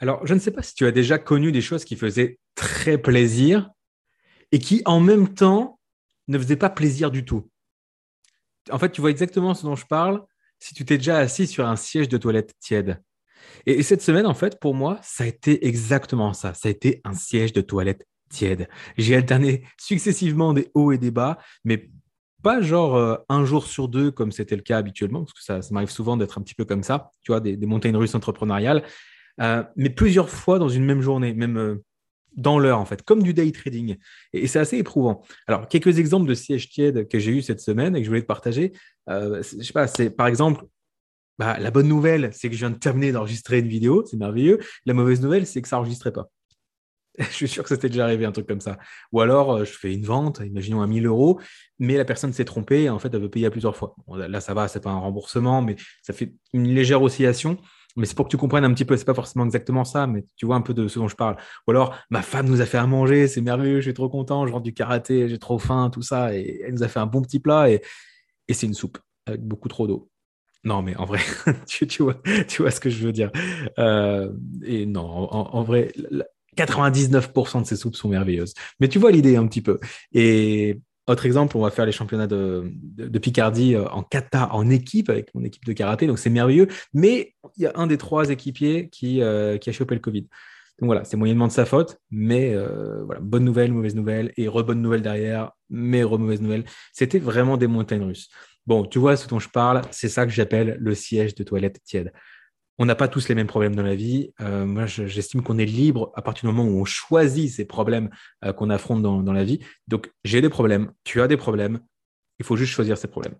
Alors, je ne sais pas si tu as déjà connu des choses qui faisaient très plaisir et qui, en même temps, ne faisaient pas plaisir du tout. En fait, tu vois exactement ce dont je parle si tu t'es déjà assis sur un siège de toilette tiède. Et, cette semaine, en fait, pour moi, ça a été exactement ça. Ça a été un siège de toilette tiède. J'ai alterné successivement des hauts et des bas, mais pas genre euh, un jour sur deux comme c'était le cas habituellement, parce que ça, m'arrive souvent d'être un petit peu comme ça, tu vois, des, montagnes russes entrepreneuriales, euh, mais plusieurs fois dans une même journée, même euh, dans l'heure en fait, comme du day trading. Et, c'est assez éprouvant. Alors, quelques exemples de sièges tièdes que j'ai eu cette semaine et que je voulais te partager. je sais pas, c'est par exemple, bah, la bonne nouvelle, c'est que je viens de terminer d'enregistrer une vidéo, c'est merveilleux. La mauvaise nouvelle, c'est que ça n'enregistrait pas. je suis sûr que c'était déjà arrivé un truc comme ça. Ou alors, euh, je fais une vente, imaginons à 1000 euros, mais la personne s'est trompée et en fait, elle veut payer à plusieurs fois. là, ça va, c'est pas un remboursement, mais ça fait une légère oscillation. Mais c'est pour que tu comprennes un petit peu, c'est pas forcément exactement ça, mais tu vois un peu de ce dont je parle. Ou alors, ma femme nous a fait à manger, c'est merveilleux, je suis trop content, je rentre du karaté, j'ai trop faim, tout ça, et elle nous a fait un bon petit plat et, c'est une soupe avec beaucoup trop d'eau. Non, mais en vrai, tu, vois, tu vois ce que je veux dire. Euh, et non, en, vrai, 99% de ces soupes sont merveilleuses. Mais tu vois l'idée un petit peu. Et autre exemple, on va faire les championnats de, Picardie euh, en kata, en équipe, avec mon équipe de karaté, donc c'est merveilleux. Mais il y a un des trois équipiers qui, euh, a chopé le Covid. Donc voilà, c'est moyennement de sa faute, mais euh, bonne nouvelle, mauvaise nouvelle, et re-bonne nouvelle derrière, mais re-mauvaise nouvelle. C'était vraiment des montagnes russes. Bon, tu vois ce dont je parle, c'est ça que j'appelle le siège de toilette tiède on n'a pas tous les mêmes problèmes dans la vie. Euh, moi, j'estime qu'on est libre à partir du moment où on choisit ces problèmes euh, qu'on affronte dans, la vie. Donc, j'ai des problèmes, tu as des problèmes, il faut juste choisir ces problèmes.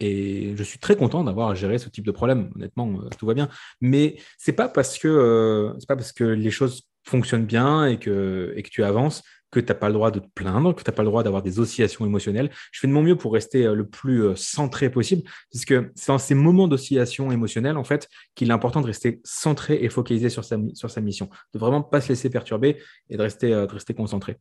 Et je suis très content d'avoir à gérer ce type de problème. Honnêtement, euh, tout va bien. Mais c'est pas parce pas parce que les choses fonctionnent bien et que tu avances que tu n'as pas le droit de te plaindre, que tu n'as pas le droit d'avoir des oscillations émotionnelles. Je fais de mon mieux pour rester euh, le plus euh, centré possible, puisque c'est dans ces moments d'oscillation émotionnelle, en fait, qu'il est important de rester centré et focalisé sur sa, mission, de vraiment pas se laisser perturber et de rester, euh, de rester concentré.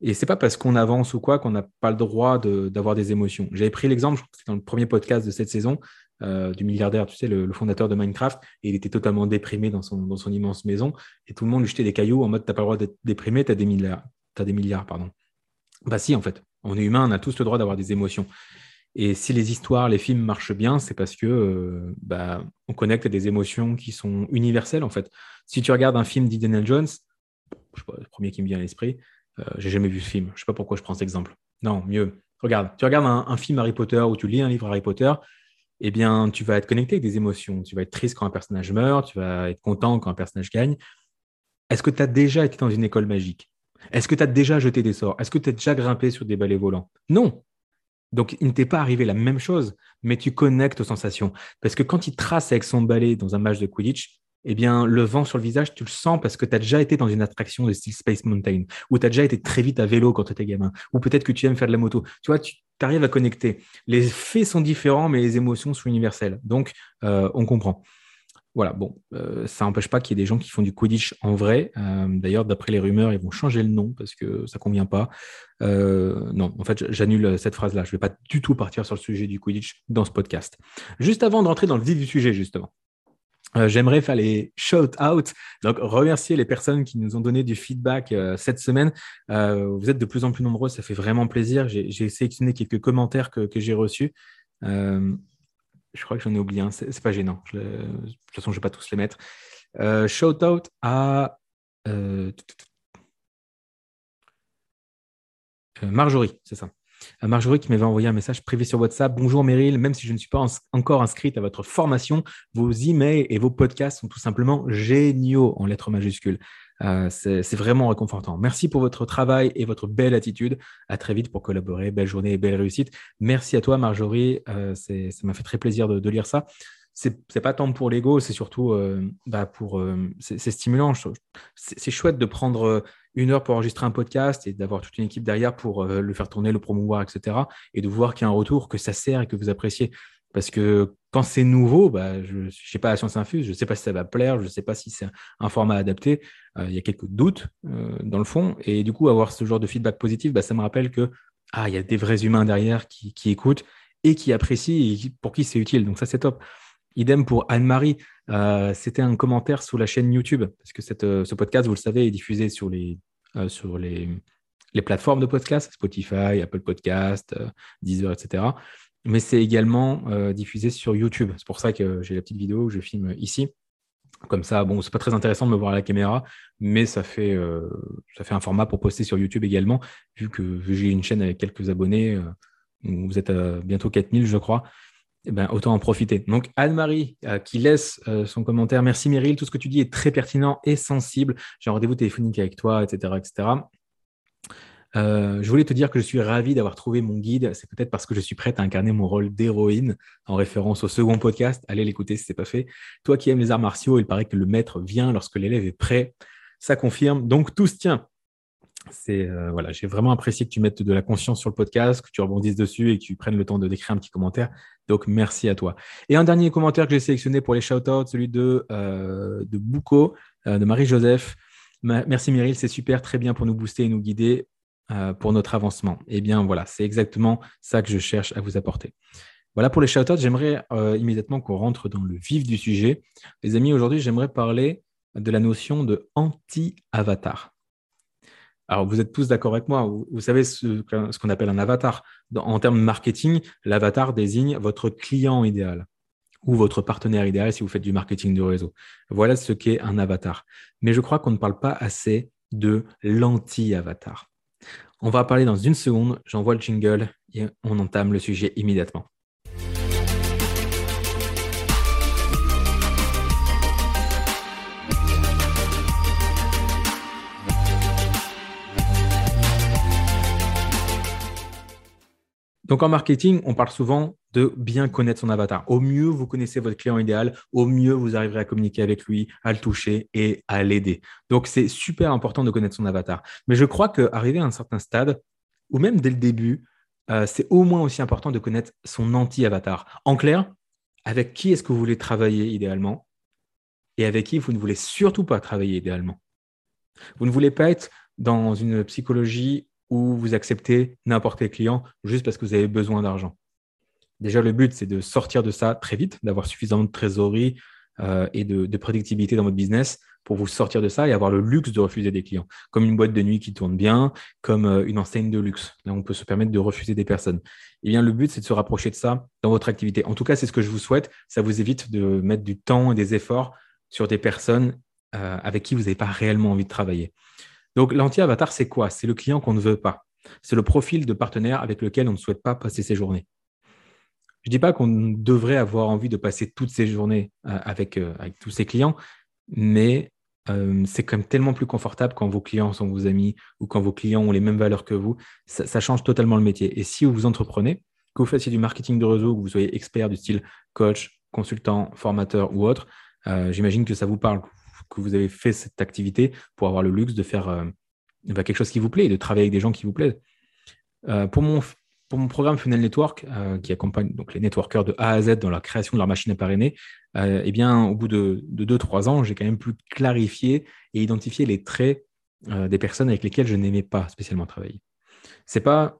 Et c'est pas parce qu'on avance ou quoi qu'on n'a pas le droit d'avoir des émotions. J'avais pris l'exemple, c'était dans le premier podcast de cette saison, du milliardaire, tu sais, le, fondateur de Minecraft, et il était totalement déprimé dans son, dans son immense maison, et tout le monde lui jetait des cailloux en mode t'as pas le droit d'être déprimé, t'as des milliards des milliards, pardon. Bah si, en fait, on est humain, on a tous le droit d'avoir des émotions. Et si les histoires, les films marchent bien, c'est parce que euh, bah, on connecte à des émotions qui sont universelles, en fait. Si tu regardes un film d'Indiana Jones, je pas, le premier qui me vient à l'esprit, euh, j'ai jamais vu ce film. Je sais pas pourquoi je prends cet exemple. Non, mieux. Regarde, tu regardes un, film Harry Potter ou tu lis un livre Harry Potter, eh bien, tu vas être connecté avec des émotions. Tu vas être triste quand un personnage meurt, tu vas être content quand un personnage gagne. Est-ce que tu as déjà été dans une école magique? Est-ce que tu as déjà jeté des sorts? Est-ce que tu as déjà grimpé sur des balais volants? Non. Donc, il ne t'est pas arrivé la même chose, mais tu connectes aux sensations. Parce que quand il trace avec son balai dans un match de Quidditch, eh bien, le vent sur le visage, tu le sens parce que tu as déjà été dans une attraction de style Space Mountain, ou tu as déjà été très vite à vélo quand tu étais gamin, ou peut-être que tu aimes faire de la moto. Tu vois, tu arrives à connecter. Les faits sont différents, mais les émotions sont universelles. Donc, euh, on comprend. Voilà, bon, euh, ça n'empêche pas qu'il y ait des gens qui font du Quidditch en vrai. Euh, d'ailleurs, d'après les rumeurs, ils vont changer le nom parce que ça ne convient pas. Euh, non, en fait, j'annule cette phrase-là. Je ne vais pas du tout partir sur le sujet du Quidditch dans ce podcast. Juste avant de rentrer dans le vif du sujet, justement. J'aimerais faire les shout-out, donc remercier les personnes qui nous ont donné du feedback cette semaine. vous êtes de plus en plus nombreux, ça fait vraiment plaisir. J'ai sélectionné quelques commentaires que, que j'ai reçus. Je crois que j'en ai oublié un. C'est pas gênant. de toute façon, je vais pas tous les mettre. Euh, shout out à euh, euh, Marjorie, c'est ça. Marjorie qui m'avait envoyé un message privé sur WhatsApp. Bonjour Meryl, même si je ne suis pas encore inscrite à votre formation, vos emails et vos podcasts sont tout simplement géniaux en lettres majuscules. Euh, c'est vraiment réconfortant. Merci pour votre travail et votre belle attitude. À très vite pour collaborer. Belle journée et belle réussite. Merci à toi, Marjorie. Euh, ça m'a fait très plaisir de, lire ça. C'est pas tant pour l'ego, c'est surtout euh, bah, pour. c'est stimulant. C'est chouette de prendre une heure pour enregistrer un podcast et d'avoir toute une équipe derrière pour le faire tourner, le promouvoir, etc. Et de voir qu'il y a un retour, que ça sert et que vous appréciez. Parce que quand c'est nouveau, bah, je ne sais pas la science infuse, je ne sais pas si ça va plaire, je ne sais pas si c'est un format adapté. Euh, il y a quelques doutes euh, dans le fond. Et du coup, avoir ce genre de feedback positif, bah, ça me rappelle que ah, il y a des vrais humains derrière qui, écoutent et qui apprécient et pour qui c'est utile. Donc ça, c'est top. Idem pour Anne-Marie. Euh, c'était un commentaire sous la chaîne YouTube, parce que ce podcast, vous le savez, est diffusé sur les, sur les, les plateformes de podcast, Spotify, Apple Podcast, Deezer, etc. Mais c'est également diffusé sur YouTube. C'est pour ça que j'ai la petite vidéo que je filme ici. Comme ça, bon, c'est pas très intéressant de me voir à la caméra, mais ça fait, euh, ça fait un format pour poster sur YouTube également, vu que j'ai une chaîne avec quelques abonnés, euh, vous êtes bientôt 4000, je crois. Eh ben, autant en profiter. Donc, Anne-Marie euh, qui laisse son commentaire. Merci Meryl, tout ce que tu dis est très pertinent et sensible. J'ai un rendez-vous téléphonique avec toi, etc. etc. Euh, je voulais te dire que je suis ravi d'avoir trouvé mon guide. C'est peut-être parce que je suis prête à incarner mon rôle d'héroïne en référence au second podcast. Allez l'écouter si ce n'est pas fait. Toi qui aimes les arts martiaux, il paraît que le maître vient lorsque l'élève est prêt. Ça confirme. Donc tout se tient. Euh, voilà, j'ai vraiment apprécié que tu mettes de la conscience sur le podcast, que tu rebondisses dessus et que tu prennes le temps de décrire un petit commentaire. Donc merci à toi. Et un dernier commentaire que j'ai sélectionné pour les shout-outs, celui de euh, de Bouco, de Marie-Joseph. Merci Meryl, c'est super, très bien pour nous booster et nous guider. Euh, pour notre avancement Eh bien, voilà, c'est exactement ça que je cherche à vous apporter. Voilà pour les shout J'aimerais euh, immédiatement qu'on rentre dans le vif du sujet. Les amis, aujourd'hui, j'aimerais parler de la notion de anti-avatar. Alors, vous êtes tous d'accord avec moi. Vous, savez ce, qu'on appelle un avatar. en termes de marketing, l'avatar désigne votre client idéal ou votre partenaire idéal si vous faites du marketing de réseau. Voilà ce qu'est un avatar. Mais je crois qu'on ne parle pas assez de l'anti-avatar. On va parler dans une seconde. J'envoie le jingle et on entame le sujet immédiatement. Donc en marketing, on parle souvent de bien connaître son avatar. Au mieux, vous connaissez votre client idéal, au mieux, vous arriverez à communiquer avec lui, à le toucher et à l'aider. Donc c'est super important de connaître son avatar. Mais je crois qu'arriver à un certain stade, ou même dès le début, euh, c'est au moins aussi important de connaître son anti-avatar. En clair, avec qui est-ce que vous voulez travailler idéalement et avec qui vous ne voulez surtout pas travailler idéalement? Vous ne voulez pas être dans une psychologie où vous acceptez n'importe quel client juste parce que vous avez besoin d'argent. Déjà, le but, c'est de sortir de ça très vite, d'avoir suffisamment de trésorerie euh, et de, prédictibilité dans votre business pour vous sortir de ça et avoir le luxe de refuser des clients, comme une boîte de nuit qui tourne bien, comme euh, une enseigne de luxe. Là, on peut se permettre de refuser des personnes. Eh bien, le but, c'est de se rapprocher de ça dans votre activité. En tout cas, c'est ce que je vous souhaite. Ça vous évite de mettre du temps et des efforts sur des personnes euh, avec qui vous n'avez pas réellement envie de travailler. Donc, l'anti-avatar, c'est quoi? C'est le client qu'on ne veut pas. C'est le profil de partenaire avec lequel on ne souhaite pas passer ses journées. Je ne dis pas qu'on devrait avoir envie de passer toutes ses journées euh, avec, euh, avec tous ses clients, mais euh, c'est quand même tellement plus confortable quand vos clients sont vos amis ou quand vos clients ont les mêmes valeurs que vous. Ça, change totalement le métier. Et si vous entreprenez, que vous fassiez du marketing de réseau, que vous soyez expert du style coach, consultant, formateur ou autre, j'imagine que ça vous parle que vous avez fait cette activité pour avoir le luxe de faire bah, quelque chose qui vous plaît et de travailler avec des gens qui vous plaisent. Pour, mon, pour mon programme Funnel Network, euh, qui accompagne donc les networkers de A à Z dans la création de leur machine à parrainer, eh bien, au bout de 2-3 ans, j'ai quand même pu clarifier et identifier les traits des personnes avec lesquelles je n'aimais pas spécialement travailler. Ce n'est pas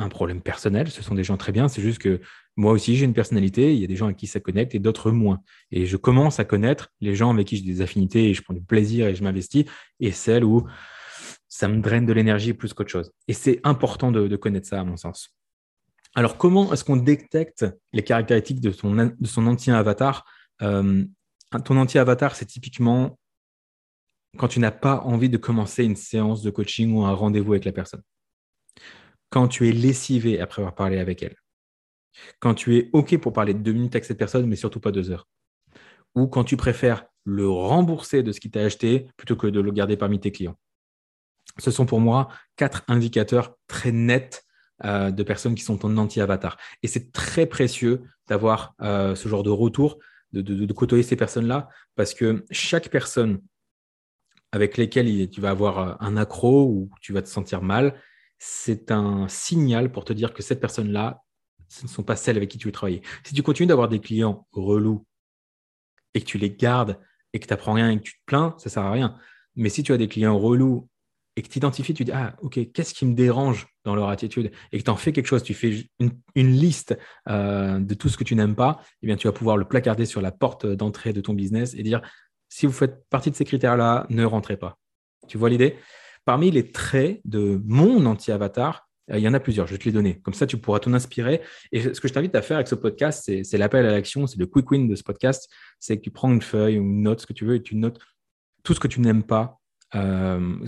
un problème personnel, ce sont des gens très bien, c'est juste que moi aussi j'ai une personnalité, il y a des gens avec qui ça connecte et d'autres moins. Et je commence à connaître les gens avec qui j'ai des affinités et je prends du plaisir et je m'investis, et celles où ça me draine de l'énergie plus qu'autre chose. Et c'est important de, connaître ça à mon sens. Alors comment est-ce qu'on détecte les caractéristiques de, son anti-avatar euh, Ton anti-avatar, c'est typiquement quand tu n'as pas envie de commencer une séance de coaching ou un rendez-vous avec la personne quand tu es lessivé après avoir parlé avec elle, quand tu es OK pour parler deux minutes avec cette personne, mais surtout pas deux heures, ou quand tu préfères le rembourser de ce qu'il t'a acheté plutôt que de le garder parmi tes clients. Ce sont pour moi quatre indicateurs très nets euh, de personnes qui sont en anti-avatar. Et c'est très précieux d'avoir euh, ce genre de retour, de, côtoyer ces personnes-là, parce que chaque personne avec lesquelles tu vas avoir euh, un accro ou tu vas te sentir mal, c'est un signal pour te dire que cette personne-là, ce ne sont pas celles avec qui tu veux travailler. Si tu continues d'avoir des clients relous et que tu les gardes et que tu n'apprends rien et que tu te plains, ça ne sert à rien. Mais si tu as des clients relous et que tu identifies, tu dis, ah, ok, qu'est-ce qui me dérange dans leur attitude et que tu en fais quelque chose, tu fais une, liste euh, de tout ce que tu n'aimes pas, eh bien, tu vas pouvoir le placarder sur la porte d'entrée de ton business et dire, si vous faites partie de ces critères-là, ne rentrez pas. Tu vois l'idée? Parmi les traits de mon anti-avatar, euh, il y en a plusieurs, je vais te les donner. Comme ça, tu pourras t'en inspirer. Et ce que je t'invite à faire avec ce podcast, c'est l'appel à l'action, c'est le quick win de ce podcast. C'est que tu prends une feuille ou une note, ce que tu veux, et tu notes tout ce que tu n'aimes pas euh,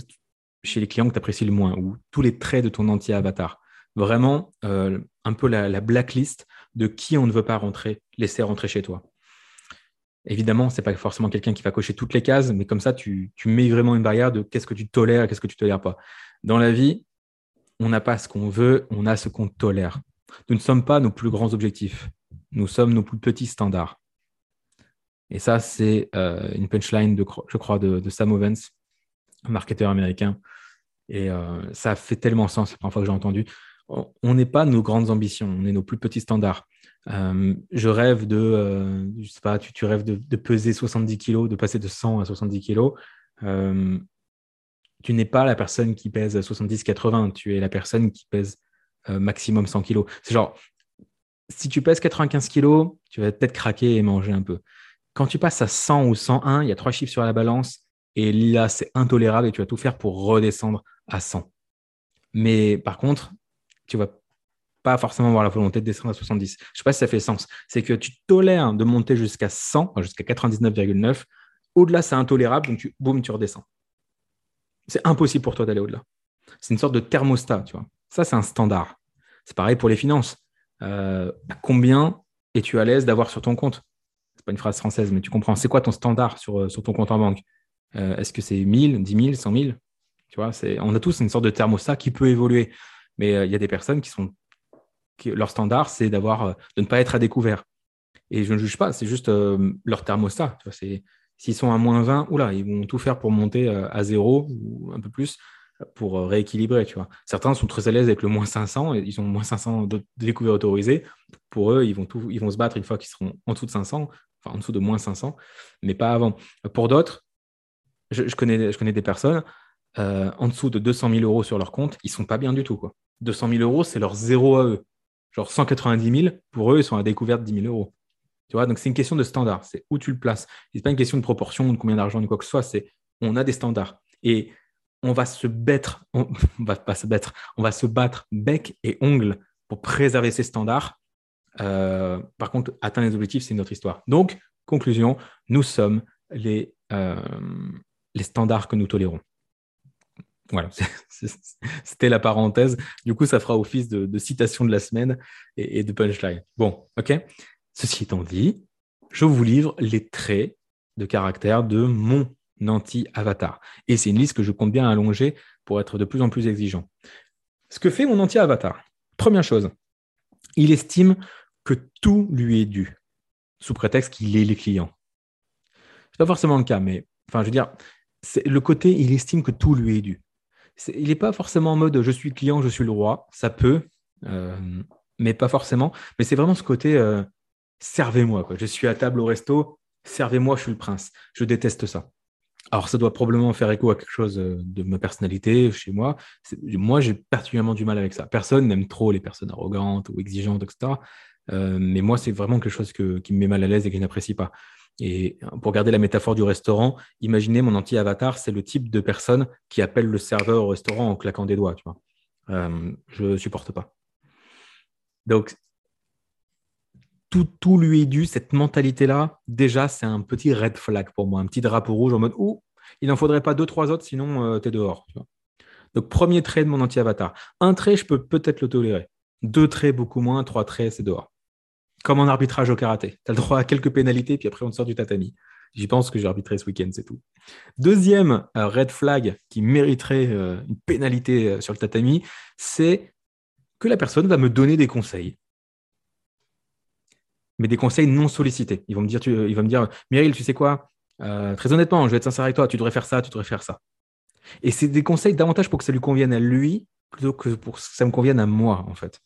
chez les clients que tu apprécies le moins, ou tous les traits de ton anti-avatar. Vraiment, euh, un peu la, blacklist de qui on ne veut pas rentrer, laisser rentrer chez toi. Évidemment, ce n'est pas forcément quelqu'un qui va cocher toutes les cases, mais comme ça, tu, mets vraiment une barrière de qu'est-ce que tu tolères et qu'est-ce que tu ne tolères pas. Dans la vie, on n'a pas ce qu'on veut, on a ce qu'on tolère. Nous ne sommes pas nos plus grands objectifs, nous sommes nos plus petits standards. Et ça, c'est euh, une punchline, de, je crois, de, Sam Ovens, marketeur américain. Et euh, ça fait tellement sens la première fois que j'ai entendu. On n'est pas nos grandes ambitions, on est nos plus petits standards. Euh, je rêve de, je sais pas, tu, rêves de, peser 70 kilos, de passer de 100 à 70 kilos tu n'es pas la personne qui pèse 70-80, tu es la personne qui pèse euh, maximum 100 kg. C'est genre, si tu pèses 95 kg, tu vas peut-être craquer et manger un peu. Quand tu passes à 100 ou 101, il y a trois chiffres sur la balance et là, c'est intolérable et tu vas tout faire pour redescendre à 100. Mais par contre, tu vas pas forcément avoir la volonté de descendre à 70. Je sais pas si ça fait sens. C'est que tu tolères de monter jusqu'à 100, jusqu'à 99,9. Au-delà, c'est intolérable, donc tu, boum, tu redescends. C'est impossible pour toi d'aller au-delà. C'est une sorte de thermostat, tu vois. Ça, c'est un standard. C'est pareil pour les finances. Euh, combien es-tu à l'aise d'avoir sur ton compte? C'est pas une phrase française, mais tu comprends. C'est quoi ton standard sur, euh, sur ton compte en banque? Euh, Est-ce que c'est 1000, 10 000, 100 000 Tu vois, on a tous une sorte de thermostat qui peut évoluer. Mais il y a des personnes qui sont. leur standard, c'est d'avoir, de ne pas être à découvert. Et je ne juge pas, c'est juste leur thermostat. S'ils sont à moins 20, oula, ils vont tout faire pour monter euh, à zéro ou un peu plus pour euh, rééquilibrer. Tu vois. Certains sont très à l'aise avec le moins 500, et ils ont moins 500 de découvertes autorisées. Pour eux, ils vont, tout, ils vont se battre une fois qu'ils seront en dessous de 500, enfin en dessous de moins 500, mais pas avant. Pour d'autres, je, connais, je connais des personnes euh, en dessous de 200 000 euros sur leur compte, ils sont pas bien du tout. Quoi. 200 000 euros, c'est leur zéro à eux. Genre 190 000, pour eux, ils sont à découverte de 10 000 euros donc c'est une question de standard, c'est où tu le places. Ce n'est pas une question de proportion de combien d'argent ou quoi que ce soit, c'est on a des standards. Et on va se battre, on, va se battre, on va se battre bec et ongle pour préserver ces standards. Euh, par contre, atteindre les objectifs, c'est une autre histoire. Donc, conclusion, nous sommes les, euh, les standards que nous tolérons. Voilà, c'était la parenthèse. Du coup, ça fera office de, citation de la semaine et, et de punchline. Bon, ok. Ceci étant dit, je vous livre les traits de caractère de mon anti-avatar. Et c'est une liste que je compte bien allonger pour être de plus en plus exigeant. Ce que fait mon anti-avatar, première chose, il estime que tout lui est dû, sous prétexte qu'il est les clients. Ce n'est pas forcément le cas, mais enfin, je veux dire, c'est le côté, il estime que tout lui est dû. il n'est pas forcément en mode je suis client, je suis le roi. Ça peut, euh, mais pas forcément. Mais c'est vraiment ce côté, euh, servez-moi. Je suis à table au resto, servez-moi, je suis le prince. Je déteste ça. Alors, ça doit probablement faire écho à quelque chose euh, de ma personnalité chez moi. Moi, j'ai particulièrement du mal avec ça. Personne n'aime trop les personnes arrogantes ou exigeantes, etc. Mais moi, c'est vraiment quelque chose qui me met mal à l'aise et que je n'apprécie pas. Et pour garder la métaphore du restaurant, imaginez mon anti-avatar, c'est le type de personne qui appelle le serveur au restaurant en claquant des doigts. Tu vois. Euh, je ne supporte pas. Donc, tout, lui est dû, cette mentalité-là, déjà, c'est un petit red flag pour moi, un petit drapeau rouge en mode oh, il n'en faudrait pas deux, trois autres, sinon euh, tu es dehors. Donc, premier trait de mon anti-avatar. Un trait, je peux peut-être le tolérer. Deux traits, beaucoup moins. Trois traits, c'est dehors. Comme en arbitrage au karaté. Tu as le droit à quelques pénalités, puis après, on te sort du tatami. J'y pense que j'ai arbitré ce week-end, c'est tout. Deuxième euh, red flag qui mériterait euh, une pénalité sur le tatami, c'est que la personne va me donner des conseils mais des conseils non sollicités. Ils vont me dire, tu, il va me dire, Meryl, tu sais quoi? Euh, Très honnêtement, je vais être sincère avec toi, tu devrais faire ça, tu devrais faire ça. Et c'est des conseils davantage pour que ça lui convienne à lui plutôt que pour que ça me convienne à moi, en fait.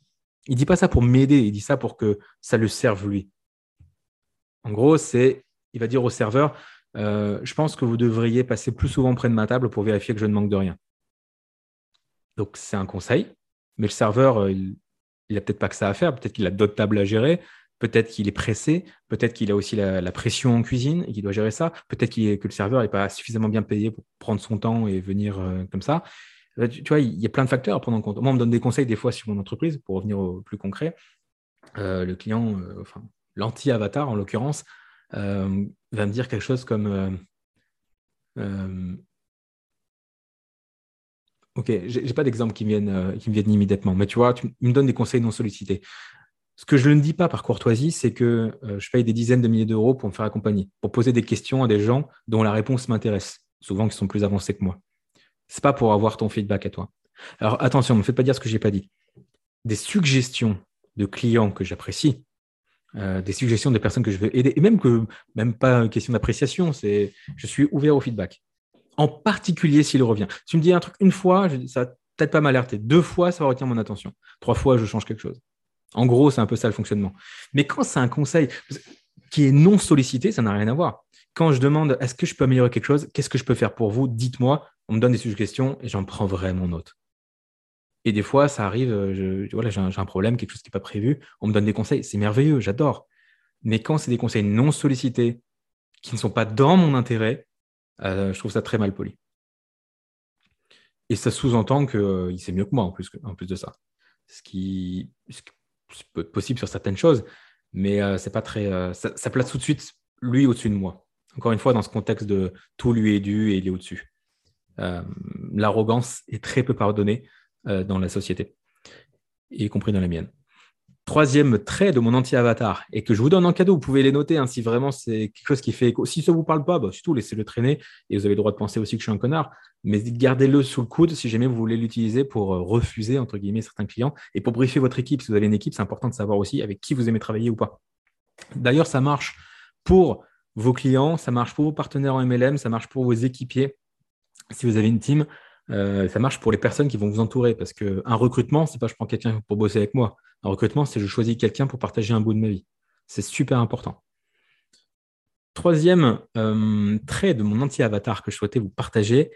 Il dit pas ça pour m'aider, il dit ça pour que ça le serve lui. En gros, c'est, il va dire au serveur, euh, je pense que vous devriez passer plus souvent près de ma table pour vérifier que je ne manque de rien. Donc, c'est un conseil, mais le serveur, euh, il n'a peut-être pas que ça à faire. Peut-être qu'il a d'autres tables à gérer. Peut-être qu'il est pressé. Peut-être qu'il a aussi la, pression en cuisine et qu'il doit gérer ça. Peut-être que le serveur n'est pas suffisamment bien payé pour prendre son temps et venir euh, comme ça. Euh, tu, vois, il y a plein de facteurs à prendre en compte. Moi, on me donne des conseils des fois sur mon entreprise, pour revenir au plus concret. le client, enfin, l'anti-avatar en l'occurrence, va me dire quelque chose comme Ok, j'ai pas d'exemple qui, euh, qui me viennent immédiatement, mais tu vois, tu me donnes des conseils non sollicités. Ce que je ne dis pas par courtoisie, c'est que euh, je paye des dizaines de milliers d'euros pour me faire accompagner, pour poser des questions à des gens dont la réponse m'intéresse, souvent qui sont plus avancés que moi. C'est pas pour avoir ton feedback à toi. Alors attention, ne me faites pas dire ce que j'ai pas dit. Des suggestions de clients que j'apprécie, euh, des suggestions de personnes que je veux aider, et même que même pas une question d'appréciation, c'est je suis ouvert au feedback en particulier s'il revient. Tu me dis un truc une fois, ça va peut-être pas m'alerter. Deux fois, ça va retenir mon attention. Trois fois, je change quelque chose. En gros, c'est un peu ça le fonctionnement. Mais quand c'est un conseil qui est non sollicité, ça n'a rien à voir. Quand je demande est-ce que je peux améliorer quelque chose, qu'est-ce que je peux faire pour vous, dites-moi, on me donne des suggestions et j'en prends vraiment note. Et des fois, ça arrive, je, voilà, j'ai un, problème, quelque chose qui n'est pas prévu, on me donne des conseils, c'est merveilleux, j'adore. Mais quand c'est des conseils non sollicités, qui ne sont pas dans mon intérêt, euh, je trouve ça très mal poli. Et ça sous-entend qu'il euh, sait mieux que moi en plus, de ça. Ce qui, peut être possible sur certaines choses, mais euh, pas très. Ça, place tout de suite lui au-dessus de moi. Encore une fois, dans ce contexte de tout lui est dû et il est au-dessus. L'arrogance est très peu pardonnée dans la société, y compris dans la mienne troisième trait de mon anti-avatar et que je vous donne en cadeau. Vous pouvez les noter hein, si vraiment c'est quelque chose qui fait écho. Si ça ne vous parle pas, bah, tout, laissez-le traîner et vous avez le droit de penser aussi que je suis un connard. Mais gardez-le sous le coude si jamais vous voulez l'utiliser pour euh, refuser, entre guillemets, certains clients et pour briefer votre équipe. Si vous avez une équipe, c'est important de savoir aussi avec qui vous aimez travailler ou pas. D'ailleurs, ça marche pour vos clients, ça marche pour vos partenaires en MLM, ça marche pour vos équipiers. Si vous avez une team, euh, ça marche pour les personnes qui vont vous entourer parce qu'un recrutement, c'est pas je prends quelqu'un pour bosser avec moi. Un recrutement, c'est je choisis quelqu'un pour partager un bout de ma vie. C'est super important. Troisième euh, trait de mon anti-avatar que je souhaitais vous partager,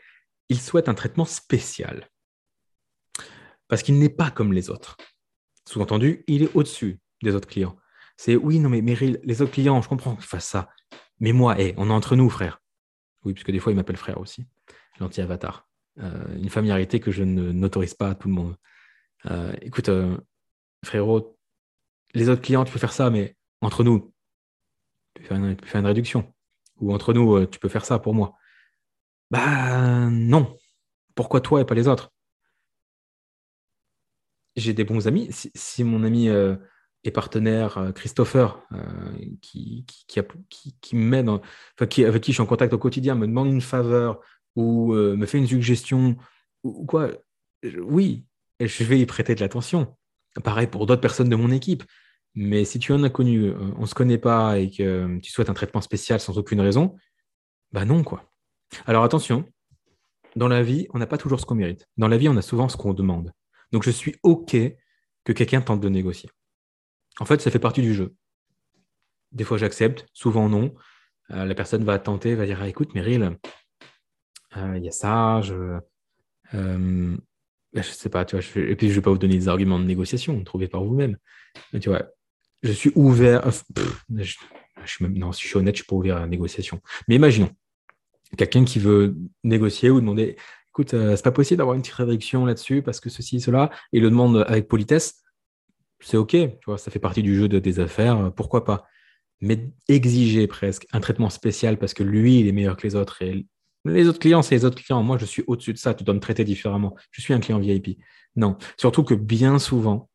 il souhaite un traitement spécial. Parce qu'il n'est pas comme les autres. Sous-entendu, il est au-dessus des autres clients. C'est oui, non, mais Meryl, les autres clients, je comprends qu'ils fassent ça. Mais moi, on est entre nous, frère. Oui, puisque des fois, il m'appelle frère aussi, l'anti-avatar. Euh, une familiarité que je n'autorise pas à tout le monde. Euh, écoute, euh, frérot, les autres clients, tu peux faire ça, mais entre nous, tu peux faire une, réduction. Ou entre nous, tu peux faire ça pour moi. Bah non. Pourquoi toi et pas les autres? J'ai des bons amis. Si, mon ami est partenaire, Christopher, qui, qui, avec qui je suis en contact au quotidien, me demande une faveur, ou euh, me fait une suggestion ou, quoi, oui, je vais y prêter de l'attention. Pareil pour d'autres personnes de mon équipe. Mais si tu es un inconnu, euh, on ne se connaît pas et que tu souhaites un traitement spécial sans aucune raison, bah non, quoi. Alors attention, dans la vie, on n'a pas toujours ce qu'on mérite. Dans la vie, on a souvent ce qu'on demande. Donc je suis OK que quelqu'un tente de négocier. En fait, ça fait partie du jeu. Des fois, j'accepte, souvent non. Euh, la personne va tenter, va dire ah, écoute, Meryl, euh, il y a ça, je. Euh, je sais pas, tu vois, et puis je vais pas vous donner des arguments de négociation, trouvez par vous-même. Tu vois, je suis ouvert. je, suis non, si je suis honnête, je suis pas ouvert à la négociation. Mais imaginons quelqu'un qui veut négocier ou demander, écoute, euh, c'est pas possible d'avoir une petite réduction là-dessus parce que ceci, cela, et le demande avec politesse. C'est ok, tu vois, ça fait partie du jeu de, des affaires, pourquoi pas. Mais exiger presque un traitement spécial parce que lui, il est meilleur que les autres et les autres clients, c'est les autres clients. Moi, je suis au-dessus de ça. Tu dois me traiter différemment. Je suis un client VIP. Non. Surtout que bien souvent,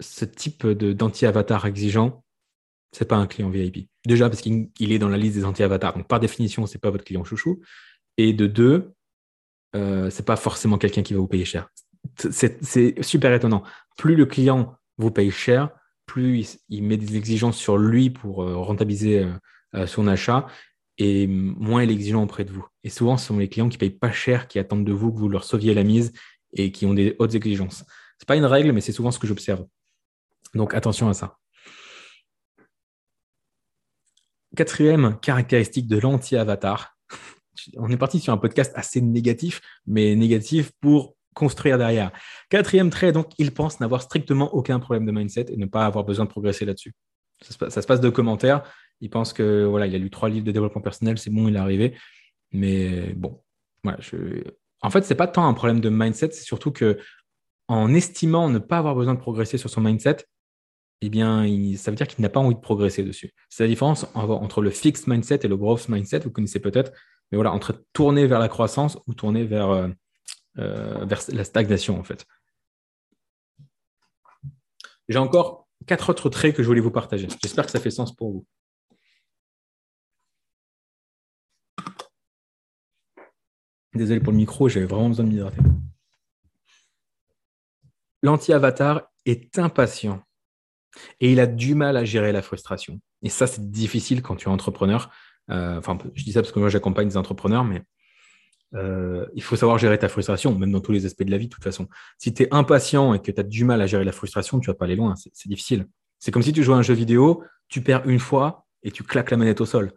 ce type d'anti-avatar exigeant, c'est pas un client VIP. Déjà, parce qu'il est dans la liste des anti-avatars. Donc, par définition, c'est pas votre client chouchou. Et de deux, euh, c'est pas forcément quelqu'un qui va vous payer cher. C'est super étonnant. Plus le client vous paye cher, plus il, met des exigences sur lui pour euh, rentabiliser euh, euh, son achat et moins il est exigeant auprès de vous. Et souvent, ce sont les clients qui payent pas cher, qui attendent de vous que vous leur sauviez la mise et qui ont des hautes exigences. Ce n'est pas une règle, mais c'est souvent ce que j'observe. Donc attention à ça. Quatrième caractéristique de l'anti-avatar. On est parti sur un podcast assez négatif, mais négatif pour construire derrière. Quatrième trait, donc, il pense n'avoir strictement aucun problème de mindset et ne pas avoir besoin de progresser là-dessus. Ça, se passe de commentaires. Il pense que voilà, il a lu trois livres de développement personnel, c'est bon, il est arrivé. Mais bon, voilà, en fait, c'est pas tant un problème de mindset, c'est surtout que en estimant ne pas avoir besoin de progresser sur son mindset, eh bien, ça veut dire qu'il n'a pas envie de progresser dessus. C'est la différence entre le fixed mindset et le growth mindset, vous connaissez peut-être, mais voilà, entre tourner vers la croissance ou tourner vers, euh, euh, vers la stagnation, en fait. J'ai encore quatre autres traits que je voulais vous partager. J'espère que ça fait sens pour vous. Désolé pour le micro, j'avais vraiment besoin de m'hydrater. L'anti-avatar est impatient et il a du mal à gérer la frustration. Et ça, c'est difficile quand tu es entrepreneur. Euh, enfin, je dis ça parce que moi, j'accompagne des entrepreneurs, mais euh, il faut savoir gérer ta frustration, même dans tous les aspects de la vie, de toute façon. Si tu es impatient et que tu as du mal à gérer la frustration, tu vas pas aller loin. C'est difficile. C'est comme si tu jouais à un jeu vidéo, tu perds une fois et tu claques la manette au sol.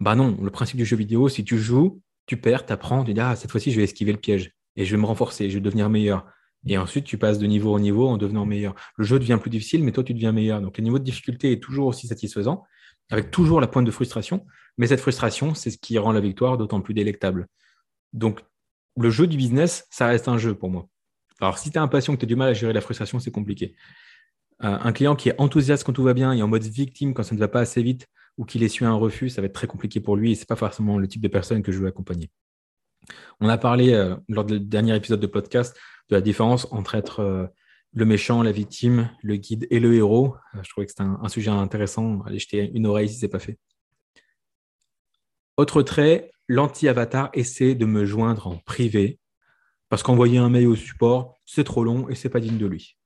Bah non, le principe du jeu vidéo, si tu joues, tu perds, tu apprends, tu dis ah, cette fois-ci, je vais esquiver le piège et je vais me renforcer, je vais devenir meilleur. Et ensuite, tu passes de niveau en niveau en devenant meilleur. Le jeu devient plus difficile, mais toi, tu deviens meilleur. Donc, le niveau de difficulté est toujours aussi satisfaisant, avec toujours la pointe de frustration. Mais cette frustration, c'est ce qui rend la victoire d'autant plus délectable. Donc, le jeu du business, ça reste un jeu pour moi. Alors, si tu es impatient, que tu as du mal à gérer la frustration, c'est compliqué. Euh, un client qui est enthousiaste quand tout va bien et en mode victime quand ça ne va pas assez vite ou qu'il essuie un refus, ça va être très compliqué pour lui et ce n'est pas forcément le type de personne que je veux accompagner. On a parlé euh, lors du dernier épisode de podcast de la différence entre être euh, le méchant, la victime, le guide et le héros. Euh, je trouvais que c'était un, sujet intéressant. Allez jeter une oreille si ce n'est pas fait. Autre trait, l'anti-avatar essaie de me joindre en privé parce qu'envoyer un mail au support, c'est trop long et c'est pas digne de lui.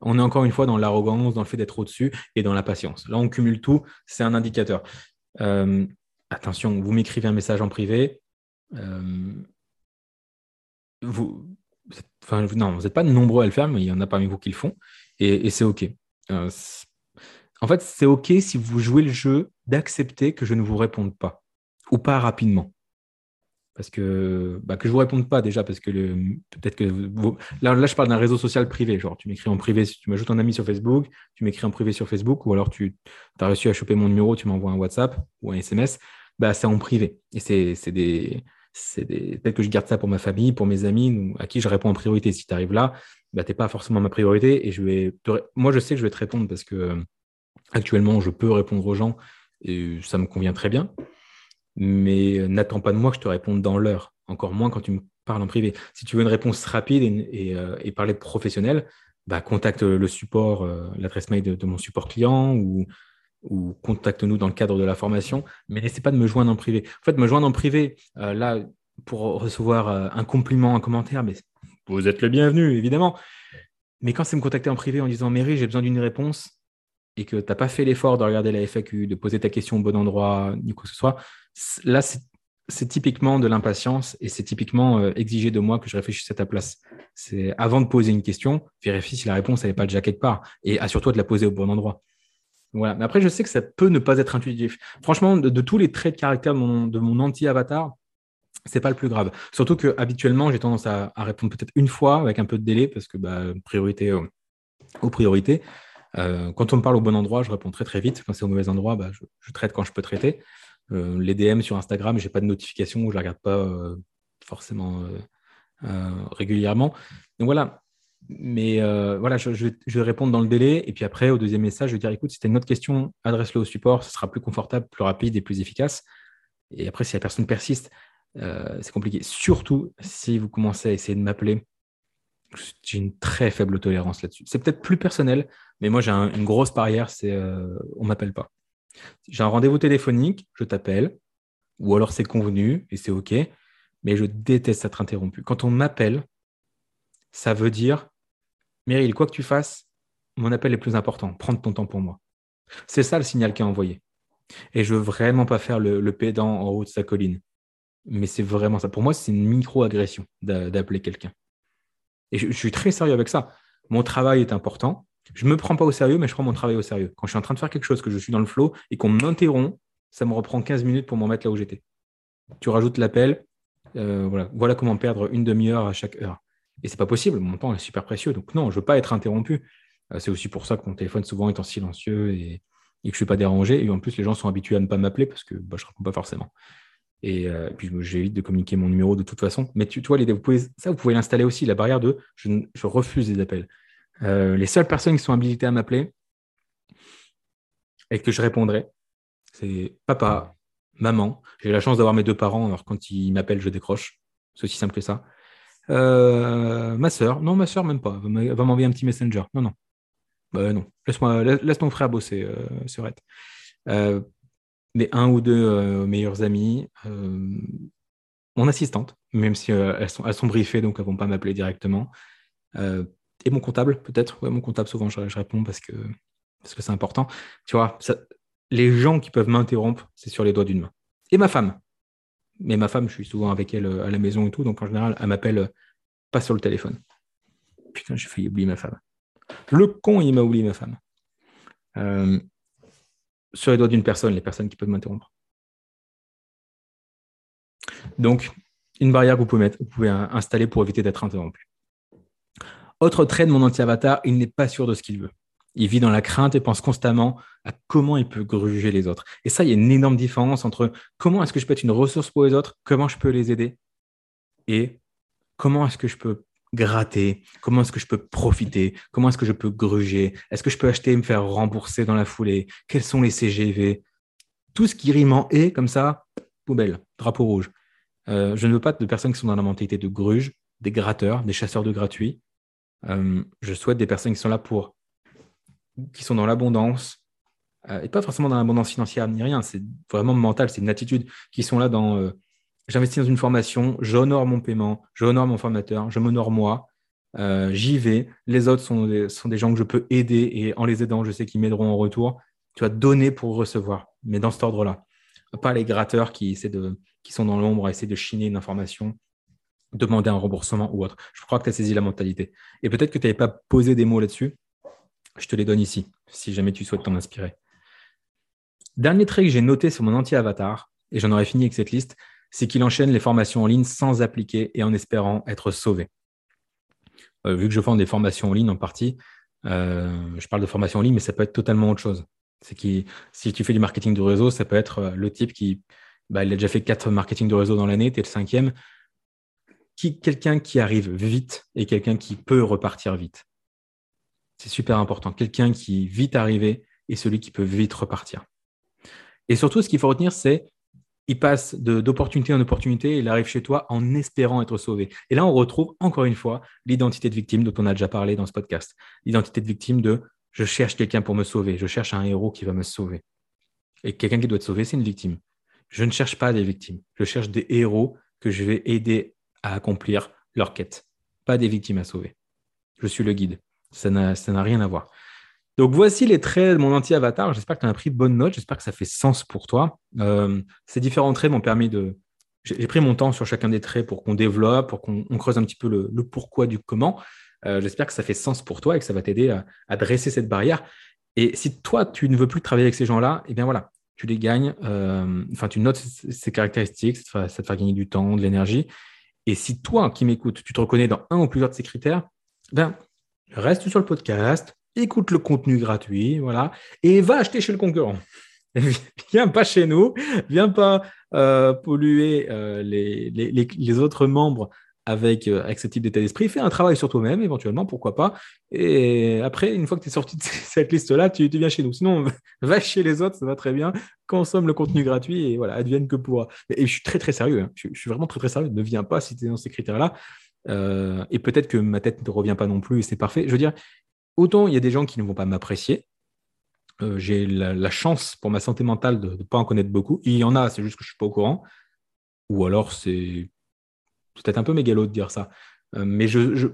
On est encore une fois dans l'arrogance, dans le fait d'être au-dessus et dans la patience. Là, on cumule tout, c'est un indicateur. attention, vous m'écrivez un message en privé, euh, vous, non, vous n'êtes pas nombreux à le faire, mais il y en a parmi vous qui le font, et, c'est OK. Euh, en fait, c'est OK si vous jouez le jeu d'accepter que je ne vous réponde pas, ou pas rapidement. Parce que, bah, que je vous réponde pas déjà, parce que peut-être que là, là, je parle d'un réseau social privé. Genre, tu m'écris en privé, tu m'ajoutes un ami sur Facebook, tu m'écris en privé sur Facebook, ou alors tu as réussi à choper mon numéro, tu m'envoies un WhatsApp ou un SMS, bah, c'est en privé. Et c'est des, c'est peut-être que je garde ça pour ma famille, pour mes amis, à qui je réponds en priorité. Si tu arrives là, bah, tu n'es pas forcément ma priorité. Et je vais moi, je sais que je vais te répondre parce que euh, actuellement, je peux répondre aux gens et ça me convient très bien. Mais euh, n'attends pas de moi que je te réponde dans l'heure, encore moins quand tu me parles en privé. Si tu veux une réponse rapide et, euh, parler professionnel, bah, contacte le support, l'adresse mail de, mon support client ou, ou contacte-nous dans le cadre de la formation, mais n'essaie pas de me joindre en privé. En fait, me joindre en privé, euh, là, pour recevoir euh, un compliment, un commentaire, mais vous êtes le bienvenu, évidemment. Mais quand c'est me contacter en privé en disant Mary, j'ai besoin d'une réponse, et que tu n'as pas fait l'effort de regarder la FAQ, de poser ta question au bon endroit, ni quoi que ce soit, là, c'est typiquement de l'impatience et c'est typiquement euh, exiger de moi que je réfléchisse à ta place. C'est avant de poser une question, vérifie si la réponse n'est pas déjà quelque part et assure-toi de la poser au bon endroit. Voilà. Mais après, je sais que ça peut ne pas être intuitif. Franchement, de, tous les traits de caractère de mon, anti-avatar, c'est pas le plus grave. Surtout que habituellement, j'ai tendance à, répondre peut-être une fois avec un peu de délai parce que bah, priorité aux priorités. Euh, quand on me parle au bon endroit, je réponds très très vite. Quand c'est au mauvais endroit, bah, je, traite quand je peux traiter. Euh, les DM sur Instagram, j'ai pas de notification, je la regarde pas euh, forcément régulièrement. Donc voilà, mais euh, voilà, je, vais répondre dans le délai. Et puis après, au deuxième message, je vais dire écoute, si tu une autre question, adresse-le au support. Ce sera plus confortable, plus rapide et plus efficace. Et après, si la personne persiste, euh, c'est compliqué. Surtout si vous commencez à essayer de m'appeler. J'ai une très faible tolérance là-dessus. C'est peut-être plus personnel, mais moi, j'ai une grosse barrière c'est euh, on m'appelle pas. J'ai un rendez-vous téléphonique, je t'appelle, ou alors c'est convenu et c'est OK, mais je déteste être interrompu. Quand on m'appelle, ça veut dire, Meryl, quoi que tu fasses, mon appel est plus important. Prends ton temps pour moi. C'est ça le signal qui est envoyé. Et je veux vraiment pas faire le, pédant en haut de sa colline. Mais c'est vraiment ça. Pour moi, c'est une micro-agression d'appeler quelqu'un. Et je, suis très sérieux avec ça. Mon travail est important. Je ne me prends pas au sérieux, mais je prends mon travail au sérieux. Quand je suis en train de faire quelque chose, que je suis dans le flow et qu'on m'interrompt, ça me reprend 15 minutes pour m'en mettre là où j'étais. Tu rajoutes l'appel. Euh, voilà. comment perdre une demi-heure à chaque heure Et c'est pas possible, mon temps est super précieux. Donc non, je veux pas être interrompu. Euh, c'est aussi pour ça que mon téléphone souvent est en silencieux et, que je ne suis pas dérangé. Et en plus, les gens sont habitués à ne pas m'appeler parce que bah, je ne réponds pas forcément. Et, euh, puis, j'évite de communiquer mon numéro de toute façon. Mais tu, vois, les, vous pouvez, ça, vous pouvez l'installer aussi, la barrière de je, refuse les appels. Euh, les seules personnes qui sont habilitées à m'appeler et que je répondrai, c'est papa, maman. J'ai la chance d'avoir mes deux parents, alors quand ils m'appellent, je décroche. C'est aussi simple que ça. ma soeur, non, ma soeur, même pas. Elle va m'envoyer un petit messenger. Non, non. Bah non, laisse ton frère bosser, euh. Euh, mais un ou deux euh, meilleurs amis, mon assistante, même si elles, sont, elles sont briefées, donc elles ne vont pas m'appeler directement. et mon comptable, peut-être. Ouais, mon comptable, souvent, je, réponds parce que parce que c'est important. Tu vois, les gens qui peuvent m'interrompre, c'est sur les doigts d'une main. Et ma femme. Mais ma femme, je suis souvent avec elle à la maison et tout, donc en général, elle m'appelle pas sur le téléphone. Putain, j'ai failli oublier ma femme. Le con, il m'a oublié ma femme. Sur les doigts d'une personne, les personnes qui peuvent m'interrompre. Donc, une barrière que vous pouvez, mettre, vous pouvez installer pour éviter d'être interrompu. Autre trait de mon anti-avatar, il n'est pas sûr de ce qu'il veut. Il vit dans la crainte et pense constamment à comment il peut gruger les autres. Et ça, il y a une énorme différence entre comment est-ce que je peux être une ressource pour les autres, comment je peux les aider, et comment est-ce que je peux gratter? Comment est-ce que je peux profiter? Comment est-ce que je peux gruger? Est-ce que je peux acheter et me faire rembourser dans la foulée? Quels sont les CGV Tout ce qui rime en et comme ça, poubelle, drapeau rouge. Euh, je ne veux pas de personnes qui sont dans la mentalité de gruge, des gratteurs, des chasseurs de gratuits. Euh, je souhaite des personnes qui sont là pour, qui sont dans l'abondance, euh, et pas forcément dans l'abondance financière ni rien, c'est vraiment mental, c'est une attitude, qui sont là dans j'investis dans une formation, j'honore mon paiement, j'honore mon formateur, je m'honore moi, euh, j'y vais. Les autres sont des, sont des gens que je peux aider et en les aidant, je sais qu'ils m'aideront en retour. Tu vas donner pour recevoir, mais dans cet ordre-là. Pas les gratteurs qui, essaient de, qui sont dans l'ombre à essayer de chiner une information, demander un remboursement ou autre. Je crois que tu as saisi la mentalité. Et peut-être que tu n'avais pas posé des mots là-dessus. Je te les donne ici, si jamais tu souhaites t'en inspirer. Dernier trait que j'ai noté sur mon anti-avatar, et j'en aurais fini avec cette liste, c'est qu'il enchaîne les formations en ligne sans appliquer et en espérant être sauvé. Euh, vu que je vends des formations en ligne en partie, euh, je parle de formation en ligne, mais ça peut être totalement autre chose. C'est qui, si tu fais du marketing de réseau, ça peut être euh, le type qui, bah, il a déjà fait quatre marketing de réseau dans l'année, tu es le cinquième. Qui, quelqu'un qui arrive vite et quelqu'un qui peut repartir vite. C'est super important. Quelqu'un qui vite arrivé et celui qui peut vite repartir. Et surtout, ce qu'il faut retenir, c'est il passe d'opportunité en opportunité, il arrive chez toi en espérant être sauvé. Et là, on retrouve encore une fois l'identité de victime dont on a déjà parlé dans ce podcast. L'identité de victime de je cherche quelqu'un pour me sauver, je cherche un héros qui va me sauver. Et quelqu'un qui doit te sauver, c'est une victime. Je ne cherche pas des victimes, je cherche des héros que je vais aider à accomplir leur quête, pas des victimes à sauver. Je suis le guide. Ça n'a rien à voir. Donc voici les traits de mon anti-avatar. J'espère que tu as pris de bonnes notes. J'espère que ça fait sens pour toi. Euh, ces différents traits m'ont permis de. J'ai pris mon temps sur chacun des traits pour qu'on développe, pour qu'on creuse un petit peu le, pourquoi du comment. Euh, j'espère que ça fait sens pour toi et que ça va t'aider à, dresser cette barrière. Et si toi, tu ne veux plus travailler avec ces gens-là, eh bien voilà, tu les gagnes. Euh, enfin, tu notes ces caractéristiques, ça te, fait gagner du temps, de l'énergie. Et si toi qui m'écoutes, tu te reconnais dans un ou plusieurs de ces critères, ben, reste sur le podcast, écoute le contenu gratuit, voilà, et va acheter chez le concurrent. viens pas chez nous, viens pas euh, polluer euh, les, autres membres avec, euh, avec ce type d'état d'esprit. Fais un travail sur toi-même, éventuellement, pourquoi pas. Et après, une fois que tu es sorti de cette liste-là, tu, viens chez nous. Sinon, va chez les autres, ça va très bien. Consomme le contenu gratuit et voilà, advienne que pourra. Et je suis très, très sérieux. Hein. Je, suis vraiment très, très sérieux. Ne viens pas si tu es dans ces critères-là. et peut-être que ma tête ne revient pas non plus et c'est parfait. Je veux dire, autant il y a des gens qui ne vont pas m'apprécier. Euh, j'ai la, chance pour ma santé mentale de ne pas en connaître beaucoup. Il y en a, c'est juste que je ne suis pas au courant. Ou alors c'est peut-être un peu mégalo de dire ça. Euh, mais je,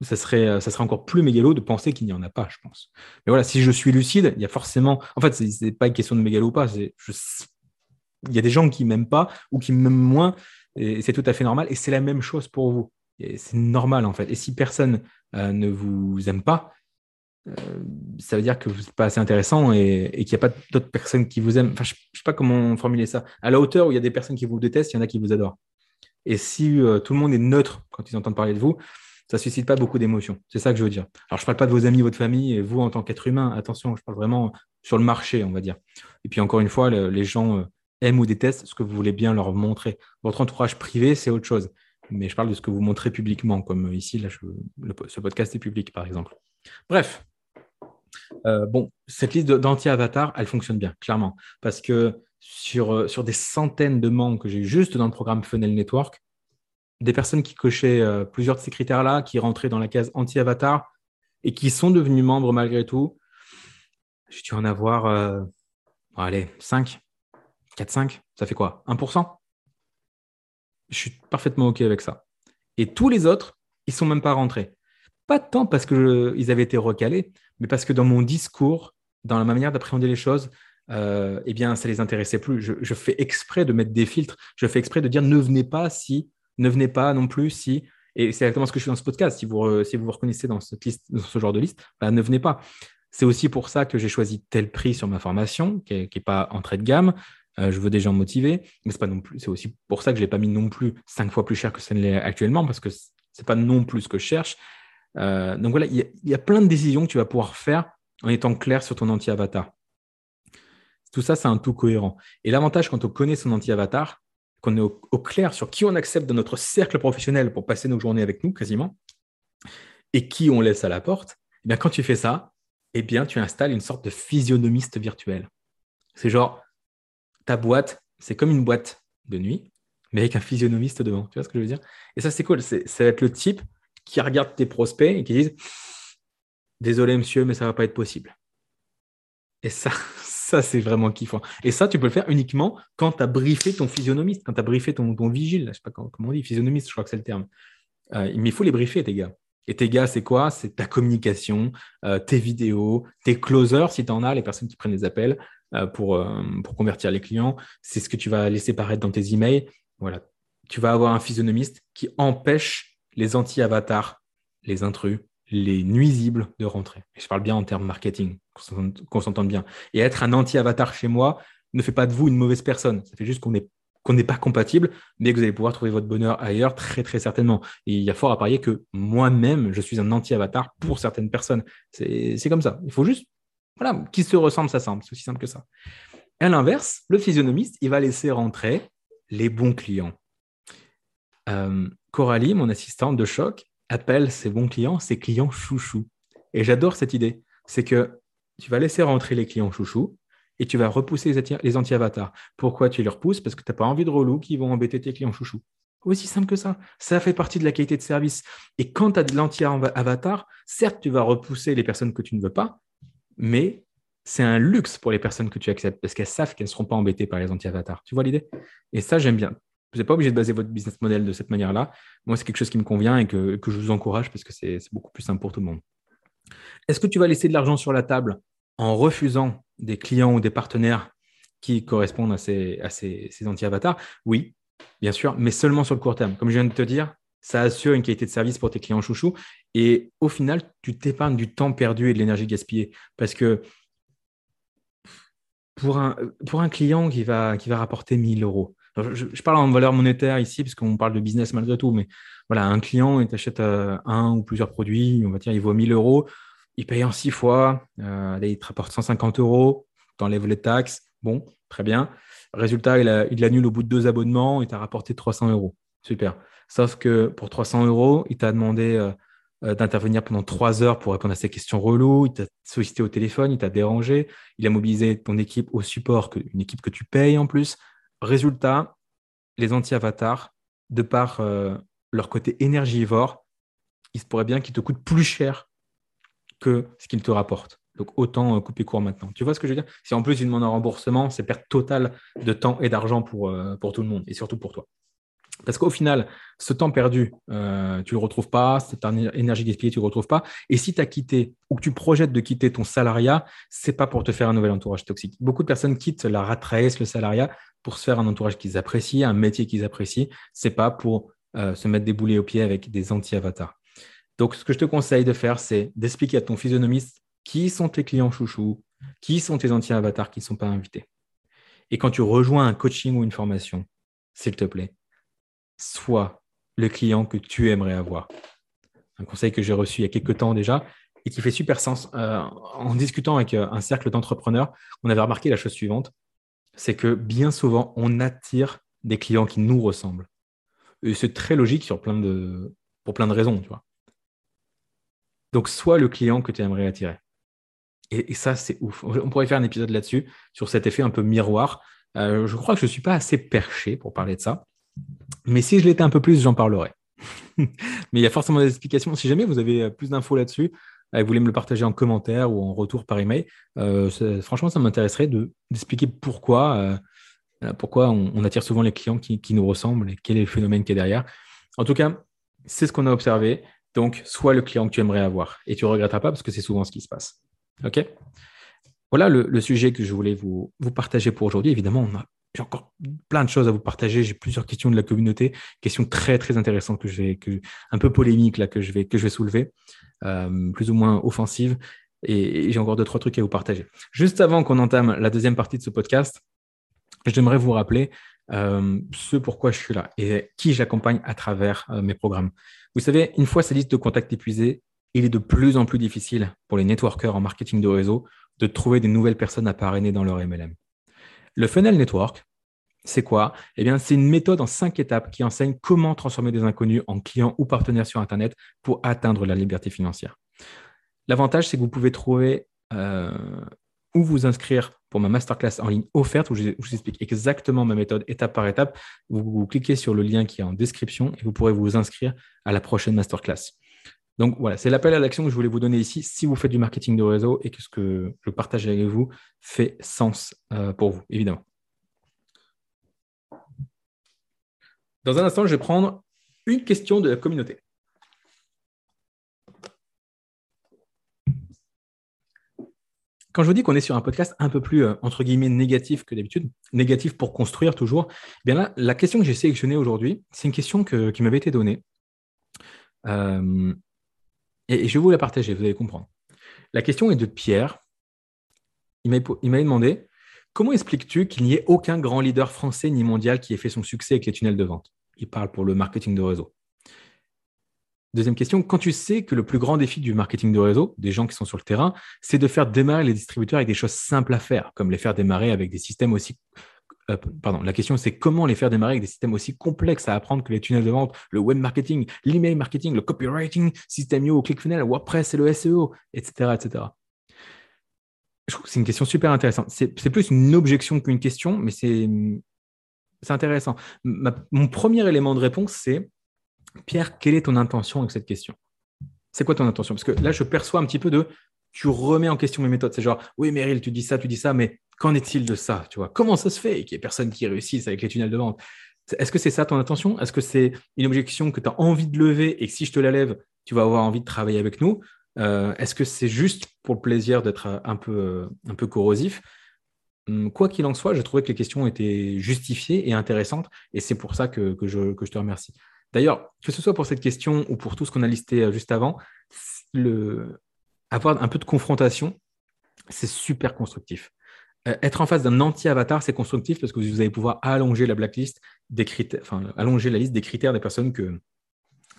ça, serait, ça serait encore plus mégalo de penser qu'il n'y en a pas, je pense. Mais voilà, si je suis lucide, il y a forcément. En fait, ce n'est pas une question de mégalo ou pas. Il y a des gens qui ne m'aiment pas ou qui m'aiment moins. Et c'est tout à fait normal. Et c'est la même chose pour vous. C'est normal, en fait. Et si personne euh, ne vous aime pas, ça veut dire que vous n'êtes pas assez intéressant et, qu'il n'y a pas d'autres personnes qui vous aiment. Enfin, je ne sais pas comment formuler ça. À la hauteur où il y a des personnes qui vous détestent, il y en a qui vous adorent. Et si euh, tout le monde est neutre quand ils entendent parler de vous, ça suscite pas beaucoup d'émotions. C'est ça que je veux dire. Alors, je parle pas de vos amis, votre famille et vous en tant qu'être humain. Attention, je parle vraiment sur le marché, on va dire. Et puis, encore une fois, les gens euh, aiment ou détestent ce que vous voulez bien leur montrer. Votre entourage privé, c'est autre chose. Mais je parle de ce que vous montrez publiquement, comme ici, là, ce podcast est public, par exemple. Bref, euh, bon, cette liste d'anti-avatars, elle fonctionne bien, clairement. Parce que sur, euh, sur des centaines de membres que j'ai eu juste dans le programme Funnel Network, des personnes qui cochaient euh, plusieurs de ces critères-là, qui rentraient dans la case anti-avatar et qui sont devenus membres malgré tout, j'ai dû en avoir, allez, 5, 4, 5, ça fait quoi 1% Je suis parfaitement OK avec ça. Et tous les autres, ils sont même pas rentrés. Pas tant parce qu'ils avaient été recalés, mais parce que dans mon discours, dans la manière d'appréhender les choses, euh, eh bien, ça les intéressait plus. Je, fais exprès de mettre des filtres. Je fais exprès de dire ne venez pas si, ne venez pas non plus si. Et c'est exactement ce que je fais dans ce podcast. Si vous, si vous, reconnaissez dans, cette liste, ce genre de liste, bah, ne venez pas. C'est aussi pour ça que j'ai choisi tel prix sur ma formation, qui n'est pas entrée de gamme. Euh, je veux des gens motivés, mais c'est pas plus. C'est aussi pour ça que je l'ai pas mis non plus cinq fois plus cher que ça ne l'est actuellement, parce que c'est pas non plus ce que je cherche. Euh, donc voilà, il y, a plein de décisions que tu vas pouvoir faire en étant clair sur ton anti-avatar. Tout ça, c'est un tout cohérent. Et l'avantage quand on connaît son anti-avatar, qu'on est au, clair sur qui on accepte dans notre cercle professionnel pour passer nos journées avec nous quasiment, et qui on laisse à la porte, eh quand tu fais ça, eh bien tu installes une sorte de physionomiste virtuel. C'est genre, ta boîte, c'est comme une boîte de nuit, mais avec un physionomiste devant. Tu vois ce que je veux dire? Et ça, c'est cool. Ça va être le type qui regardent tes prospects et qui disent Désolé, monsieur, mais ça ne va pas être possible. Et ça, ça c'est vraiment kiffant. Et ça, tu peux le faire uniquement quand tu as briefé ton physionomiste, quand tu as briefé ton, vigile. Je ne sais pas comment on dit, physionomiste, je crois que c'est le terme. Euh, mais il faut les briefer, tes gars. Et tes gars, c'est quoi? C'est ta communication, euh, tes vidéos, tes closers, si tu en as, les personnes qui prennent les appels euh, pour, pour convertir les clients. C'est ce que tu vas laisser paraître dans tes emails. Voilà. Tu vas avoir un physionomiste qui empêche les anti-avatars, les intrus, les nuisibles de rentrer. Et je parle bien en termes marketing, qu'on s'entende bien. Et être un anti-avatar chez moi ne fait pas de vous une mauvaise personne. Ça fait juste qu'on n'est qu'on n'est pas compatible, mais que vous allez pouvoir trouver votre bonheur ailleurs très très certainement. Et il y a fort à parier que moi-même, je suis un anti-avatar pour certaines personnes. C'est comme ça. Il faut juste, voilà, qui se ressemble, ça semble. C'est aussi simple que ça. Et à l'inverse, le physionomiste, il va laisser rentrer les bons clients. Euh, Coralie, mon assistante de choc, appelle ses bons clients ses clients chouchous. Et j'adore cette idée. C'est que tu vas laisser rentrer les clients chouchous et tu vas repousser les anti-avatars. Pourquoi tu les repousses? Parce que tu n'as pas envie de relous qui vont embêter tes clients chouchous. Aussi simple que ça. Ça fait partie de la qualité de service. Et quand tu as de l'anti-avatar, certes, tu vas repousser les personnes que tu ne veux pas, mais c'est un luxe pour les personnes que tu acceptes parce qu'elles savent qu'elles ne seront pas embêtées par les anti-avatars. Tu vois l'idée? Et ça, j'aime bien. Vous n'êtes pas obligé de baser votre business model de cette manière-là. Moi, c'est quelque chose qui me convient et que, je vous encourage parce que c'est beaucoup plus simple pour tout le monde. Est-ce que tu vas laisser de l'argent sur la table en refusant des clients ou des partenaires qui correspondent à ces, anti-avatars? Oui, bien sûr, mais seulement sur le court terme. Comme je viens de te dire, ça assure une qualité de service pour tes clients chouchous. Et au final, tu t'épargnes du temps perdu et de l'énergie gaspillée. Parce que pour un, client qui va, qui va rapporter 1000 euros, je, parle en valeur monétaire ici, parce qu'on parle de business malgré tout, mais voilà, un client, il t'achète euh, un ou plusieurs produits, on va dire, il vaut 1000 euros, il paye en six fois, euh, il te rapporte 150 euros, t'enlèves les taxes, bon, très bien. Résultat, il, il l'annule au bout de deux abonnements, il t'a rapporté 300 euros. Super. Sauf que pour 300 euros, il t'a demandé euh, d'intervenir pendant trois heures pour répondre à ses questions reloues, il t'a sollicité au téléphone, il t'a dérangé, il a mobilisé ton équipe au support, une équipe que tu payes en plus. Résultat, les anti-avatars, de par euh, leur côté énergivore, il se pourrait bien qu'ils te coûtent plus cher que ce qu'ils te rapportent. Donc autant euh, couper court maintenant. Tu vois ce que je veux dire? Si en plus ils demandent un remboursement, c'est perte totale de temps et d'argent pour, euh, pour tout le monde et surtout pour toi. Parce qu'au final, ce temps perdu, euh, tu ne le retrouves pas, cette énergie gaspillée, tu ne le retrouves pas. Et si tu as quitté ou que tu projettes de quitter ton salariat, ce n'est pas pour te faire un nouvel entourage toxique. Beaucoup de personnes quittent la rat le salariat, pour se faire un entourage qu'ils apprécient, un métier qu'ils apprécient. Ce n'est pas pour euh, se mettre des boulets aux pieds avec des anti-avatars. Donc, ce que je te conseille de faire, c'est d'expliquer à ton physionomiste qui sont tes clients chouchous, qui sont tes anti-avatars qui ne sont pas invités. Et quand tu rejoins un coaching ou une formation, s'il te plaît, sois le client que tu aimerais avoir. un conseil que j'ai reçu il y a quelques temps déjà et qui fait super sens. Euh, en discutant avec euh, un cercle d'entrepreneurs, on avait remarqué la chose suivante, c'est que bien souvent, on attire des clients qui nous ressemblent. Et c'est très logique sur plein de, pour plein de raisons, tu. Donc, soit le client que tu aimerais attirer. Et, ça, c'est ouf. On pourrait faire un épisode là-dessus, sur cet effet un peu miroir. Euh, je crois que je ne suis pas assez perché pour parler de ça. Mais si je l'étais un peu plus, j'en parlerai. Mais il y a forcément des explications. Si jamais vous avez plus d'infos là-dessus, vous voulez me le partager en commentaire ou en retour par email, euh, franchement, ça m'intéresserait d'expliquer pourquoi, euh, pourquoi on, attire souvent les clients qui, nous ressemblent et quel est le phénomène qui est derrière. En tout cas, c'est ce qu'on a observé. Donc, soit le client que tu aimerais avoir et tu ne regretteras pas parce que c'est souvent ce qui se passe. OK? Voilà le, sujet que je voulais vous, vous partager pour aujourd'hui. Évidemment, j'ai encore plein de choses à vous partager. J'ai plusieurs questions de la communauté, questions très très intéressantes que je vais, que, un peu polémiques là que je vais que je vais soulever. Euh, plus ou moins offensive. Et, j'ai encore deux, trois trucs à vous partager. Juste avant qu'on entame la deuxième partie de ce podcast, j'aimerais vous rappeler euh, ce pourquoi je suis là et qui j'accompagne à travers euh, mes programmes. Vous savez, une fois sa liste de contacts épuisée, il est de plus en plus difficile pour les networkers en marketing de réseau de trouver des nouvelles personnes à parrainer dans leur MLM. Le funnel network, c'est quoi? Eh c'est une méthode en cinq étapes qui enseigne comment transformer des inconnus en clients ou partenaires sur Internet pour atteindre la liberté financière. L'avantage, c'est que vous pouvez trouver euh, où vous inscrire pour ma masterclass en ligne offerte où je, vous explique exactement ma méthode étape par étape. Vous, cliquez sur le lien qui est en description et vous pourrez vous inscrire à la prochaine masterclass. Donc voilà, c'est l'appel à l'action que je voulais vous donner ici si vous faites du marketing de réseau et que ce que je partage avec vous fait sens euh, pour vous, évidemment. Dans un instant, je vais prendre une question de la communauté. Quand je vous dis qu'on est sur un podcast un peu plus, euh, entre guillemets, négatif que d'habitude, négatif pour construire toujours, eh bien là, la question que j'ai sélectionnée aujourd'hui, c'est une question qui m'avait été donnée. Euh, et, je vais vous la partager, vous allez comprendre. La question est de Pierre. Il m'a demandé Comment expliques-tu qu'il n'y ait aucun grand leader français ni mondial qui ait fait son succès avec les tunnels de vente? Il parle pour le marketing de réseau. Deuxième question, quand tu sais que le plus grand défi du marketing de réseau, des gens qui sont sur le terrain, c'est de faire démarrer les distributeurs avec des choses simples à faire, comme les faire démarrer avec des systèmes aussi... Euh, pardon, la question c'est comment les faire démarrer avec des systèmes aussi complexes à apprendre que les tunnels de vente, le web marketing, l'email marketing, le copywriting, System.io, ClickFunnels, WordPress et le SEO, etc. etc je trouve que c'est une question super intéressante. C'est plus une objection qu'une question, mais c'est intéressant. mon premier élément de réponse, c'est Pierre, quelle est ton intention avec cette question? C'est quoi ton intention? Parce que là, je perçois un petit peu de tu remets en question mes méthodes. C'est genre, oui, Meryl, tu dis ça, tu dis ça, mais qu'en est-il de ça tu vois? Comment ça se fait qu'il n'y ait personne qui réussisse avec les tunnels de vente? Est-ce que c'est ça ton intention? Est-ce que c'est une objection que tu as envie de lever et que si je te la lève, tu vas avoir envie de travailler avec nous? Euh, est-ce que c'est juste pour le plaisir d'être un peu, euh, un peu corrosif? Hum, Quoi qu'il en soit, j'ai trouvé que les questions étaient justifiées et intéressantes, et c'est pour ça que, je, te remercie. D'ailleurs, que ce soit pour cette question ou pour tout ce qu'on a listé euh, juste avant, avoir un peu de confrontation, c'est super constructif. être en face d'un anti-avatar, c'est constructif parce que vous allez pouvoir allonger la blacklist des critères, enfin, allonger la liste des critères des personnes que,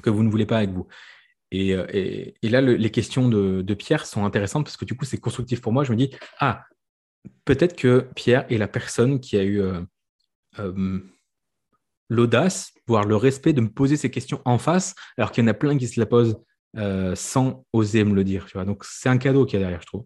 que vous ne voulez pas avec vous. Euh, et, là, les questions de, Pierre sont intéressantes parce que du coup, c'est constructif pour moi. Je me dis, ah, peut-être que Pierre est la personne qui a eu euh, euh, l'audace, voire le respect de me poser ces questions en face, alors qu'il y en a plein qui se la posent sans oser me le dire. Tu vois Donc, c'est un cadeau qu'il y a derrière, je trouve.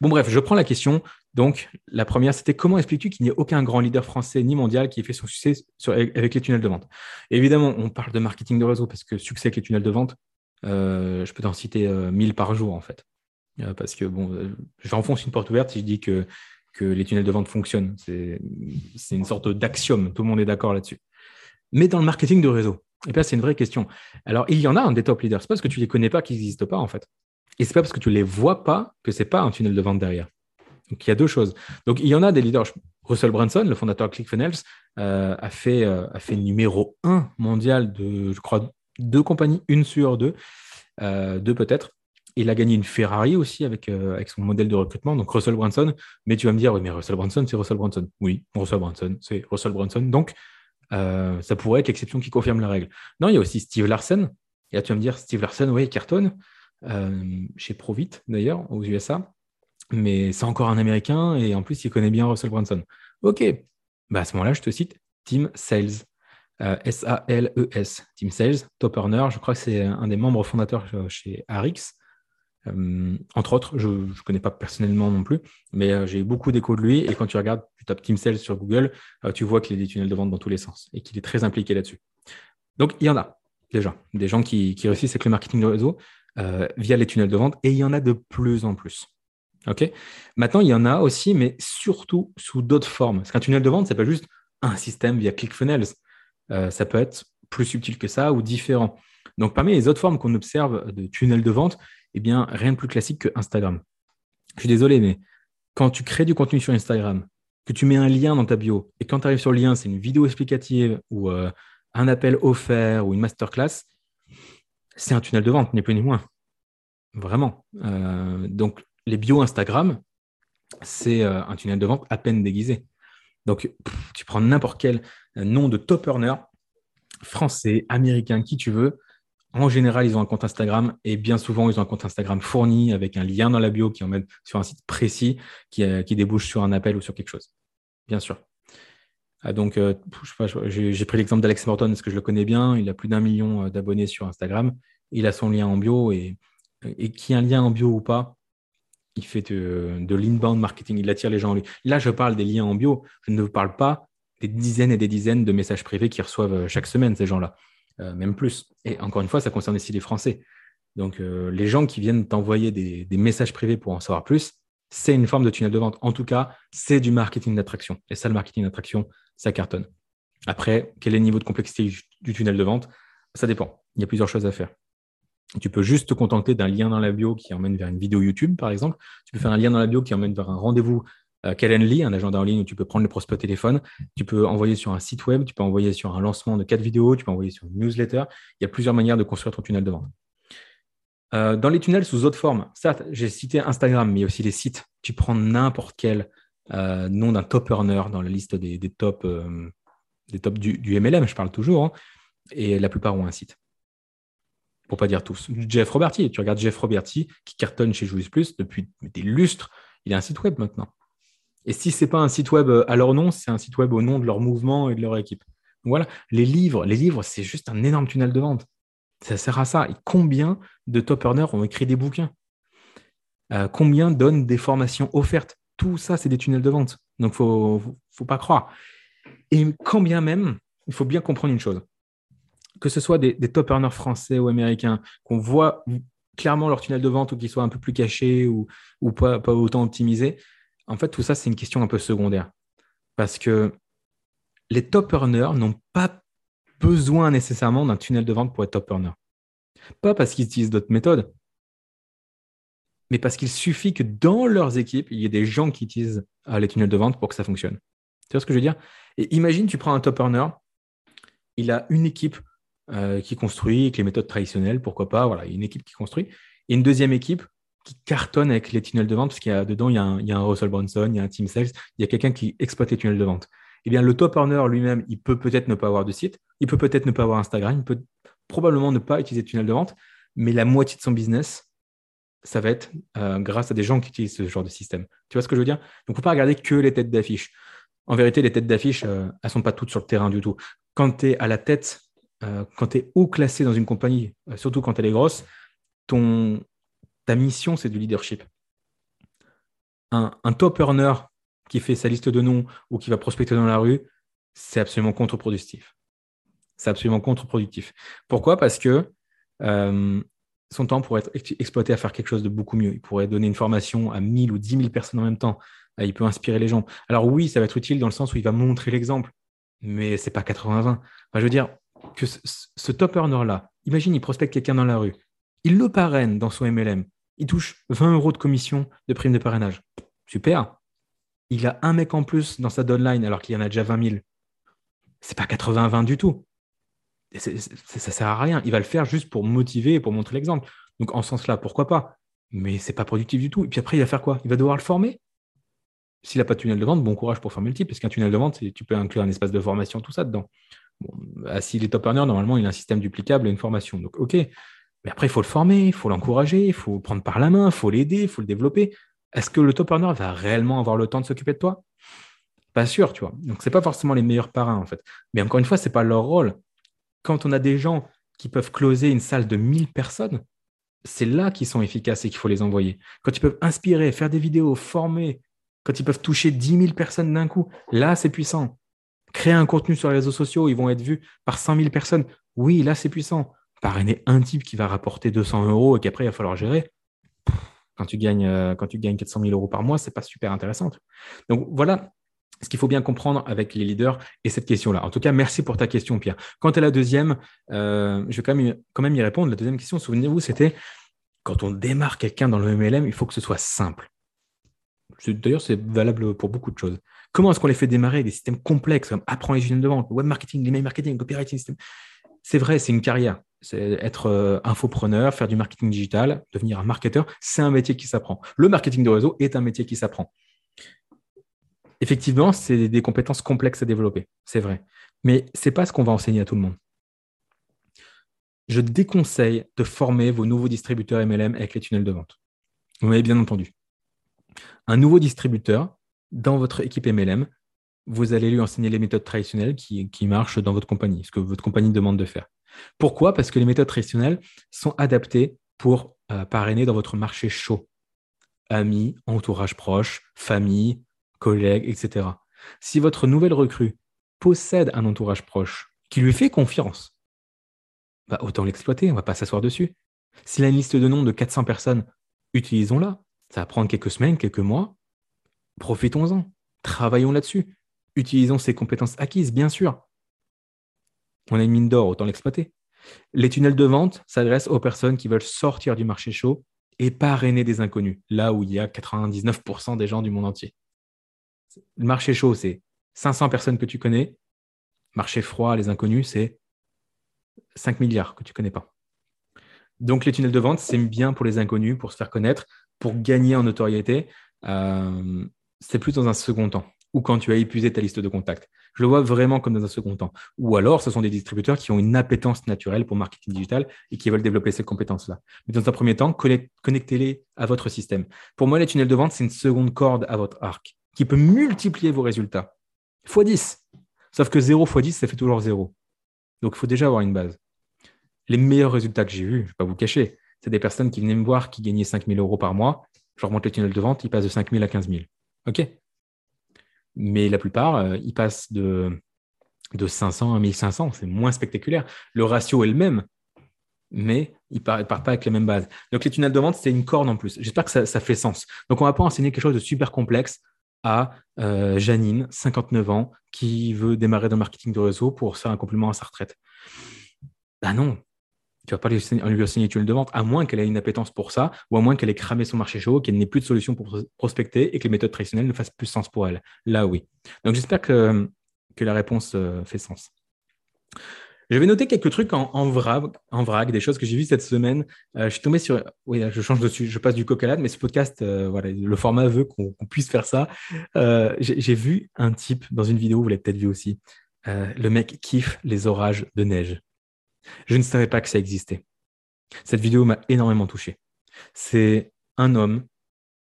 Bon, bref, je prends la question. Donc, la première, c'était comment expliques-tu qu'il n'y ait aucun grand leader français ni mondial qui ait fait son succès avec les tunnels de vente? Évidemment, on parle de marketing de réseau parce que succès avec les tunnels de vente, euh, je peux t'en citer 1000 euh, par jour, en fait. Euh, parce que, bon, j'enfonce une porte ouverte si je dis que, que les tunnels de vente fonctionnent. C'est une sorte d'axiome. Tout le monde est d'accord là-dessus. Mais dans le marketing de réseau, et bien, c'est une vraie question. Alors, il y en a un des top leaders. C'est parce que tu les connais pas qu'ils n'existent pas, en fait. Et c'est pas parce que tu les vois pas que c'est pas un tunnel de vente derrière. Donc, il y a deux choses. Donc, il y en a des leaders. Russell Brunson, le fondateur de ClickFunnels, a, fait, a fait numéro un mondial de, je crois, deux compagnies, une sur deux, euh, deux peut-être. Il a gagné une Ferrari aussi avec, euh, avec son modèle de recrutement, donc Russell Brunson. Mais tu vas me dire, oui, mais Russell Brunson, c'est Russell Brunson. Oui, Russell Brunson, c'est Russell Brunson. Donc, euh, ça pourrait être l'exception qui confirme la règle. Non, il y a aussi Steve Larsen, Et là, tu vas me dire, Steve Larson, oui, cartonne, euh, chez Provit d'ailleurs, aux USA, mais c'est encore un Américain et en plus, il connaît bien Russell Brunson. Ok, bah, à ce moment-là, je te cite Team Sales. S-A-L-E-S, Team Sales, top earner. Je crois que c'est un des membres fondateurs chez Arix. Euh, entre autres, je ne connais pas personnellement non plus, mais euh, j'ai beaucoup d'échos de lui. Et quand tu regardes, tu tapes Team Sales sur Google, euh, tu vois qu'il y a des tunnels de vente dans tous les sens et qu'il est très impliqué là-dessus. Donc, il y en a déjà, des gens qui, réussissent avec le marketing de réseau via les tunnels de vente et il y en a de plus en plus. Ok? Maintenant, il y en a aussi, mais surtout sous d'autres formes. Parce qu'un tunnel de vente, ce n'est pas juste un système via ClickFunnels. ça peut être plus subtil que ça ou différent. Donc, parmi les autres formes qu'on observe de tunnels de vente, eh bien, rien de plus classique que Instagram. Je suis désolé, mais quand tu crées du contenu sur Instagram, que tu mets un lien dans ta bio, et quand tu arrives sur le lien, c'est une vidéo explicative ou euh, un appel offert ou une masterclass, c'est un tunnel de vente, ni plus ni moins. Vraiment. Euh, donc, les bios Instagram, c'est euh, un tunnel de vente à peine déguisé. Donc, tu prends n'importe quel nom de top earner, français, américain, qui tu veux, en général, ils ont un compte Instagram et bien souvent, ils ont un compte Instagram fourni avec un lien dans la bio qui emmène sur un site précis qui, euh, débouche sur un appel ou sur quelque chose. Bien sûr. Ah, donc, euh, j'ai pris l'exemple d'Alex Morton parce que je le connais bien. Il a plus d'un million euh, d'abonnés sur Instagram. Il a son lien en bio et, et qui a un lien en bio ou pas, il fait de, de l'inbound marketing. Il attire les gens en lui. Là, je parle des liens en bio. Je ne parle pas des dizaines et des dizaines de messages privés qu'ils reçoivent chaque semaine, ces gens-là. Euh, même plus. Et encore une fois, ça concerne aussi les Français. Donc, euh, les gens qui viennent t'envoyer des, messages privés pour en savoir plus, c'est une forme de tunnel de vente. En tout cas, c'est du marketing d'attraction. Et ça, le marketing d'attraction, ça cartonne. Après, quel est le niveau de complexité du tunnel de vente? Ça dépend. Il y a plusieurs choses à faire. Tu peux juste te contenter d'un lien dans la bio qui emmène vers une vidéo YouTube, par exemple. Tu peux faire un lien dans la bio qui emmène vers un rendez-vous euh, Calendly, un agenda en ligne où tu peux prendre le prospect téléphone, tu peux envoyer sur un site web, tu peux envoyer sur un lancement de quatre vidéos, tu peux envoyer sur une newsletter. Il y a plusieurs manières de construire ton tunnel de vente. Euh, dans les tunnels sous autre forme, certes, j'ai cité Instagram, mais il y a aussi les sites. Tu prends n'importe quel euh, nom d'un top earner dans la liste des, des des tops du, MLM, je parle toujours, hein, et la plupart ont un site. Pour pas dire tous. Jeff Roberti, tu regardes Jeff Roberti qui cartonne chez Julius Plus depuis des lustres, il a un site web maintenant. Et si ce n'est pas un site web euh, à leur nom, c'est un site web au nom de leur mouvement et de leur équipe. voilà, les livres, les livres, c'est juste un énorme tunnel de vente. Ça sert à ça. Et combien de top earners ont écrit des bouquins? Euh, Combien donnent des formations offertes? Tout ça, c'est des tunnels de vente. Donc, il ne faut, pas croire. Et quand bien même, il faut bien comprendre une chose. Que ce soit des, top earners français ou américains, qu'on voit clairement leur tunnel de vente ou qu'ils soient un peu plus cachés ou, pas, pas autant optimisés, en fait, tout ça, c'est une question un peu secondaire. Parce que les top earners n'ont pas besoin nécessairement d'un tunnel de vente pour être top earner. Pas parce qu'ils utilisent d'autres méthodes, mais parce qu'il suffit que dans leurs équipes, il y ait des gens qui utilisent euh, les tunnels de vente pour que ça fonctionne. Tu vois ce que je veux dire? Et imagine, tu prends un top earner, il a une équipe euh, qui construit avec les méthodes traditionnelles, pourquoi pas, voilà, une équipe qui construit, et une deuxième équipe qui cartonne avec les tunnels de vente, parce qu'il y a dedans, il y a, un, Russell Brunson, il y a un Team Sales, il y a quelqu'un qui exploite les tunnels de vente. Eh bien, le top earner lui-même, il peut peut-être ne pas avoir de site, il peut peut-être ne pas avoir Instagram, il peut probablement ne pas utiliser de tunnel de vente, mais la moitié de son business, ça va être euh, grâce à des gens qui utilisent ce genre de système. Tu vois ce que je veux dire? Donc, il ne faut pas regarder que les têtes d'affiche. En vérité, les têtes d'affiche, euh, elles ne sont pas toutes sur le terrain du tout. Quand tu es à la tête, euh, quand tu es haut classé dans une compagnie, surtout quand elle est grosse, ton, mission, c'est du leadership. Un, top earner qui fait sa liste de noms ou qui va prospecter dans la rue, c'est absolument contre-productif. C'est absolument contre-productif. Pourquoi? Parce que euh, son temps pourrait être exploité à faire quelque chose de beaucoup mieux. Il pourrait donner une formation à 1000 ou 10 000 personnes en même temps. Euh, il peut inspirer les gens. Alors oui, ça va être utile dans le sens où il va montrer l'exemple, mais ce n'est pas 80-20. je veux dire que ce, ce top earner-là, imagine, il prospecte quelqu'un dans la rue. Il le parraine dans son MLM il touche 20 euros de commission de prime de parrainage. Super. Il a un mec en plus dans sa downline alors qu'il y en a déjà 20 000. C'est pas 80-20 du tout. Ça ne ça sert à rien. Il va le faire juste pour motiver et pour montrer l'exemple. Donc en ce sens-là, pourquoi pas? Mais c'est pas productif du tout. Et puis après, il va faire quoi? Il va devoir le former? S'il n'a pas de tunnel de vente, bon courage pour former le type, parce qu'un tunnel de vente, tu peux inclure un espace de formation, tout ça dedans. Bah, S'il est top earner, normalement, il a un système duplicable et une formation. Donc, OK. Mais après, il faut le former, il faut l'encourager, il faut le prendre par la main, il faut l'aider, il faut le développer. Est-ce que le top earner va réellement avoir le temps de s'occuper de toi? Pas sûr, tu vois. Donc, ce n'est pas forcément les meilleurs parrains, en fait. Mais encore une fois, ce n'est pas leur rôle. Quand on a des gens qui peuvent closer une salle de 1000 personnes, c'est là qu'ils sont efficaces et qu'il faut les envoyer. Quand ils peuvent inspirer, faire des vidéos, former, quand ils peuvent toucher 10 000 personnes d'un coup, là, c'est puissant. Créer un contenu sur les réseaux sociaux, ils vont être vus par 100 000 personnes. Oui, là, c'est puissant. Parrainer un type qui va rapporter 200 euros et qu'après, il va falloir gérer. Quand tu gagnes, euh, quand tu gagnes 400 000 euros par mois, c'est pas super intéressant. Donc voilà ce qu'il faut bien comprendre avec les leaders et cette question-là. En tout cas, merci pour ta question, Pierre. Quant à la deuxième, euh, je vais quand même, quand même y répondre. La deuxième question, souvenez-vous, c'était quand on démarre quelqu'un dans le MLM, il faut que ce soit simple. D'ailleurs, c'est valable pour beaucoup de choses. Comment est-ce qu'on les fait démarrer? Des systèmes complexes comme apprendre les de vente, web marketing, l'email marketing, copywriting system C'est vrai, c'est une carrière. C'est être euh, infopreneur, faire du marketing digital, devenir un marketeur, c'est un métier qui s'apprend. Le marketing de réseau est un métier qui s'apprend. Effectivement, c'est des compétences complexes à développer, c'est vrai. Mais ce n'est pas ce qu'on va enseigner à tout le monde. Je déconseille de former vos nouveaux distributeurs MLM avec les tunnels de vente. Vous m'avez bien entendu. Un nouveau distributeur, dans votre équipe MLM, vous allez lui enseigner les méthodes traditionnelles qui, marchent dans votre compagnie, ce que votre compagnie demande de faire. Pourquoi? Parce que les méthodes traditionnelles sont adaptées pour euh, parrainer dans votre marché chaud. Amis, entourage proche, famille, collègues, etc. Si votre nouvelle recrue possède un entourage proche qui lui fait confiance, bah, autant l'exploiter, on ne va pas s'asseoir dessus. S'il a une liste de noms de 400 personnes, utilisons-la. Ça va prendre quelques semaines, quelques mois. Profitons-en. Travaillons là-dessus. Utilisons ces compétences acquises, bien sûr. On a une mine d'or, autant l'exploiter. Les tunnels de vente s'adressent aux personnes qui veulent sortir du marché chaud et parrainer des inconnus, là où il y a 99% des gens du monde entier. Le marché chaud, c'est 500 personnes que tu connais. Marché froid, les inconnus, c'est 5 milliards que tu ne connais pas. Donc, les tunnels de vente, c'est bien pour les inconnus, pour se faire connaître, pour gagner en notoriété. Euh, c'est plus dans un second temps ou quand tu as épuisé ta liste de contacts. Je le vois vraiment comme dans un second temps. Ou alors, ce sont des distributeurs qui ont une appétence naturelle pour marketing digital et qui veulent développer ces compétences-là. Mais dans un premier temps, connectez-les à votre système. Pour moi, les tunnels de vente, c'est une seconde corde à votre arc qui peut multiplier vos résultats. x 10. Sauf que 0 x 10, ça fait toujours 0. Donc, il faut déjà avoir une base. Les meilleurs résultats que j'ai vus, je ne vais pas vous cacher, c'est des personnes qui venaient me voir qui gagnaient 5 000 euros par mois. Je remonte le tunnel de vente, ils passent de 5 000 à 15 000. OK? Mais la plupart, euh, ils passent de, de 500 à 1500. C'est moins spectaculaire. Le ratio est le même, mais ils ne partent pas avec les mêmes bases. Donc, les tunnels de vente, c'est une corde en plus. J'espère que ça, ça, fait sens. Donc, on ne va pas enseigner quelque chose de super complexe à euh, Janine, 59 ans, qui veut démarrer dans le marketing de réseau pour faire un complément à sa retraite. Ben non, tu vas pas lui enseigner une tunnel de vente, à moins qu'elle ait une appétence pour ça, ou à moins qu'elle ait cramé son marché chaud, qu'elle n'ait plus de solution pour prospecter et que les méthodes traditionnelles ne fassent plus sens pour elle. Là, oui. Donc, j'espère que, que la réponse euh, fait sens. Je vais noter quelques trucs en, vrac, en vrac, des choses que j'ai vues cette semaine. Euh, je suis tombé sur. Oui, je change de je passe du coq mais ce podcast, euh, voilà, le format veut qu'on puisse faire ça. J'ai vu un type dans une vidéo, vous l'avez peut-être vu aussi. le mec kiffe les orages de neige. Je ne savais pas que ça existait. Cette vidéo m'a énormément touché. C'est un homme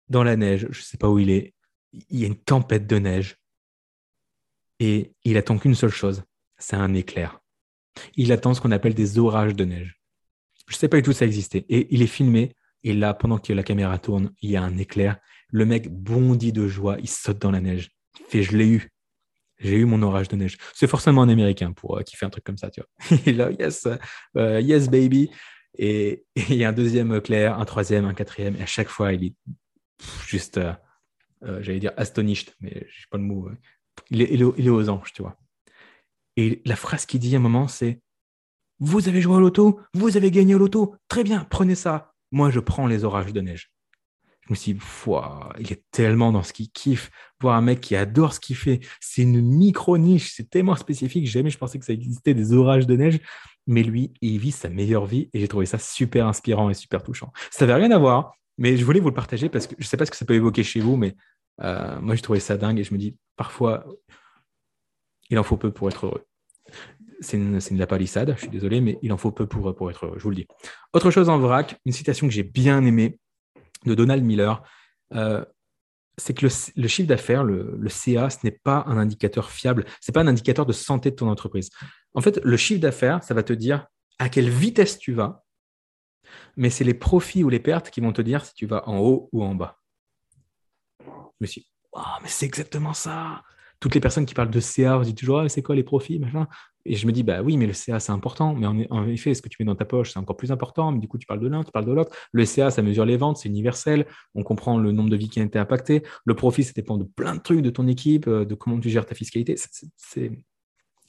dans la neige, je ne sais pas où il est. Il y a une tempête de neige et il attend qu'une seule chose, c'est un éclair il attend ce qu'on appelle des orages de neige. Je ne sais pas du tout si ça existait. Et il est filmé, et là, pendant que la caméra tourne, il y a un éclair. Le mec bondit de joie, il saute dans la neige. Il fait Je l'ai eu. J'ai eu mon orage de neige. C'est forcément un Américain pour euh, qui fait un truc comme ça, tu vois. Là, yes, euh, yes baby. Et, il y a un deuxième éclair, un troisième, un quatrième. Et à chaque fois, il est juste, euh, j'allais dire astonished, mais je sais pas le mot. Il est, il aux anges, tu vois. Et la phrase qu'il dit à un moment, c'est Vous avez joué au loto, vous avez gagné au loto, très bien, prenez ça. Moi, je prends les orages de neige. Je me suis dit, il est tellement dans ce qu'il kiffe. Voir un mec qui adore ce qu'il fait, c'est une micro-niche, c'est tellement spécifique. Jamais je pensais que ça existait des orages de neige. Mais lui, il vit sa meilleure vie et j'ai trouvé ça super inspirant et super touchant. Ça n'avait rien à voir, mais je voulais vous le partager parce que je ne sais pas ce que ça peut évoquer chez vous, mais euh, moi, je trouvais ça dingue et je me dis, parfois, il en faut peu pour être heureux. c'est de la palissade, je suis désolé, mais il en faut peu pour, pour être heureux, je vous le dis. Autre chose en vrac, une citation que j'ai bien aimée de Donald Miller, euh, c'est que le, chiffre d'affaires, le, CA, ce n'est pas un indicateur fiable, ce n'est pas un indicateur de santé de ton entreprise. En fait, le chiffre d'affaires, ça va te dire à quelle vitesse tu vas, mais c'est les profits ou les pertes qui vont te dire si tu vas en haut ou en bas. Je me suis dit, mais c'est exactement ça toutes les personnes qui parlent de CA, on dit toujours ah, c'est quoi les profits. Et je me dis bah oui, mais le CA c'est important, mais en, effet, ce que tu mets dans ta poche c'est encore plus important. Mais du coup, tu parles de l'un, tu parles de l'autre. Le CA ça mesure les ventes, c'est universel. On comprend le nombre de vies qui ont été impactées. Le profit ça dépend de plein de trucs de ton équipe, euh, de comment tu gères ta fiscalité. C'est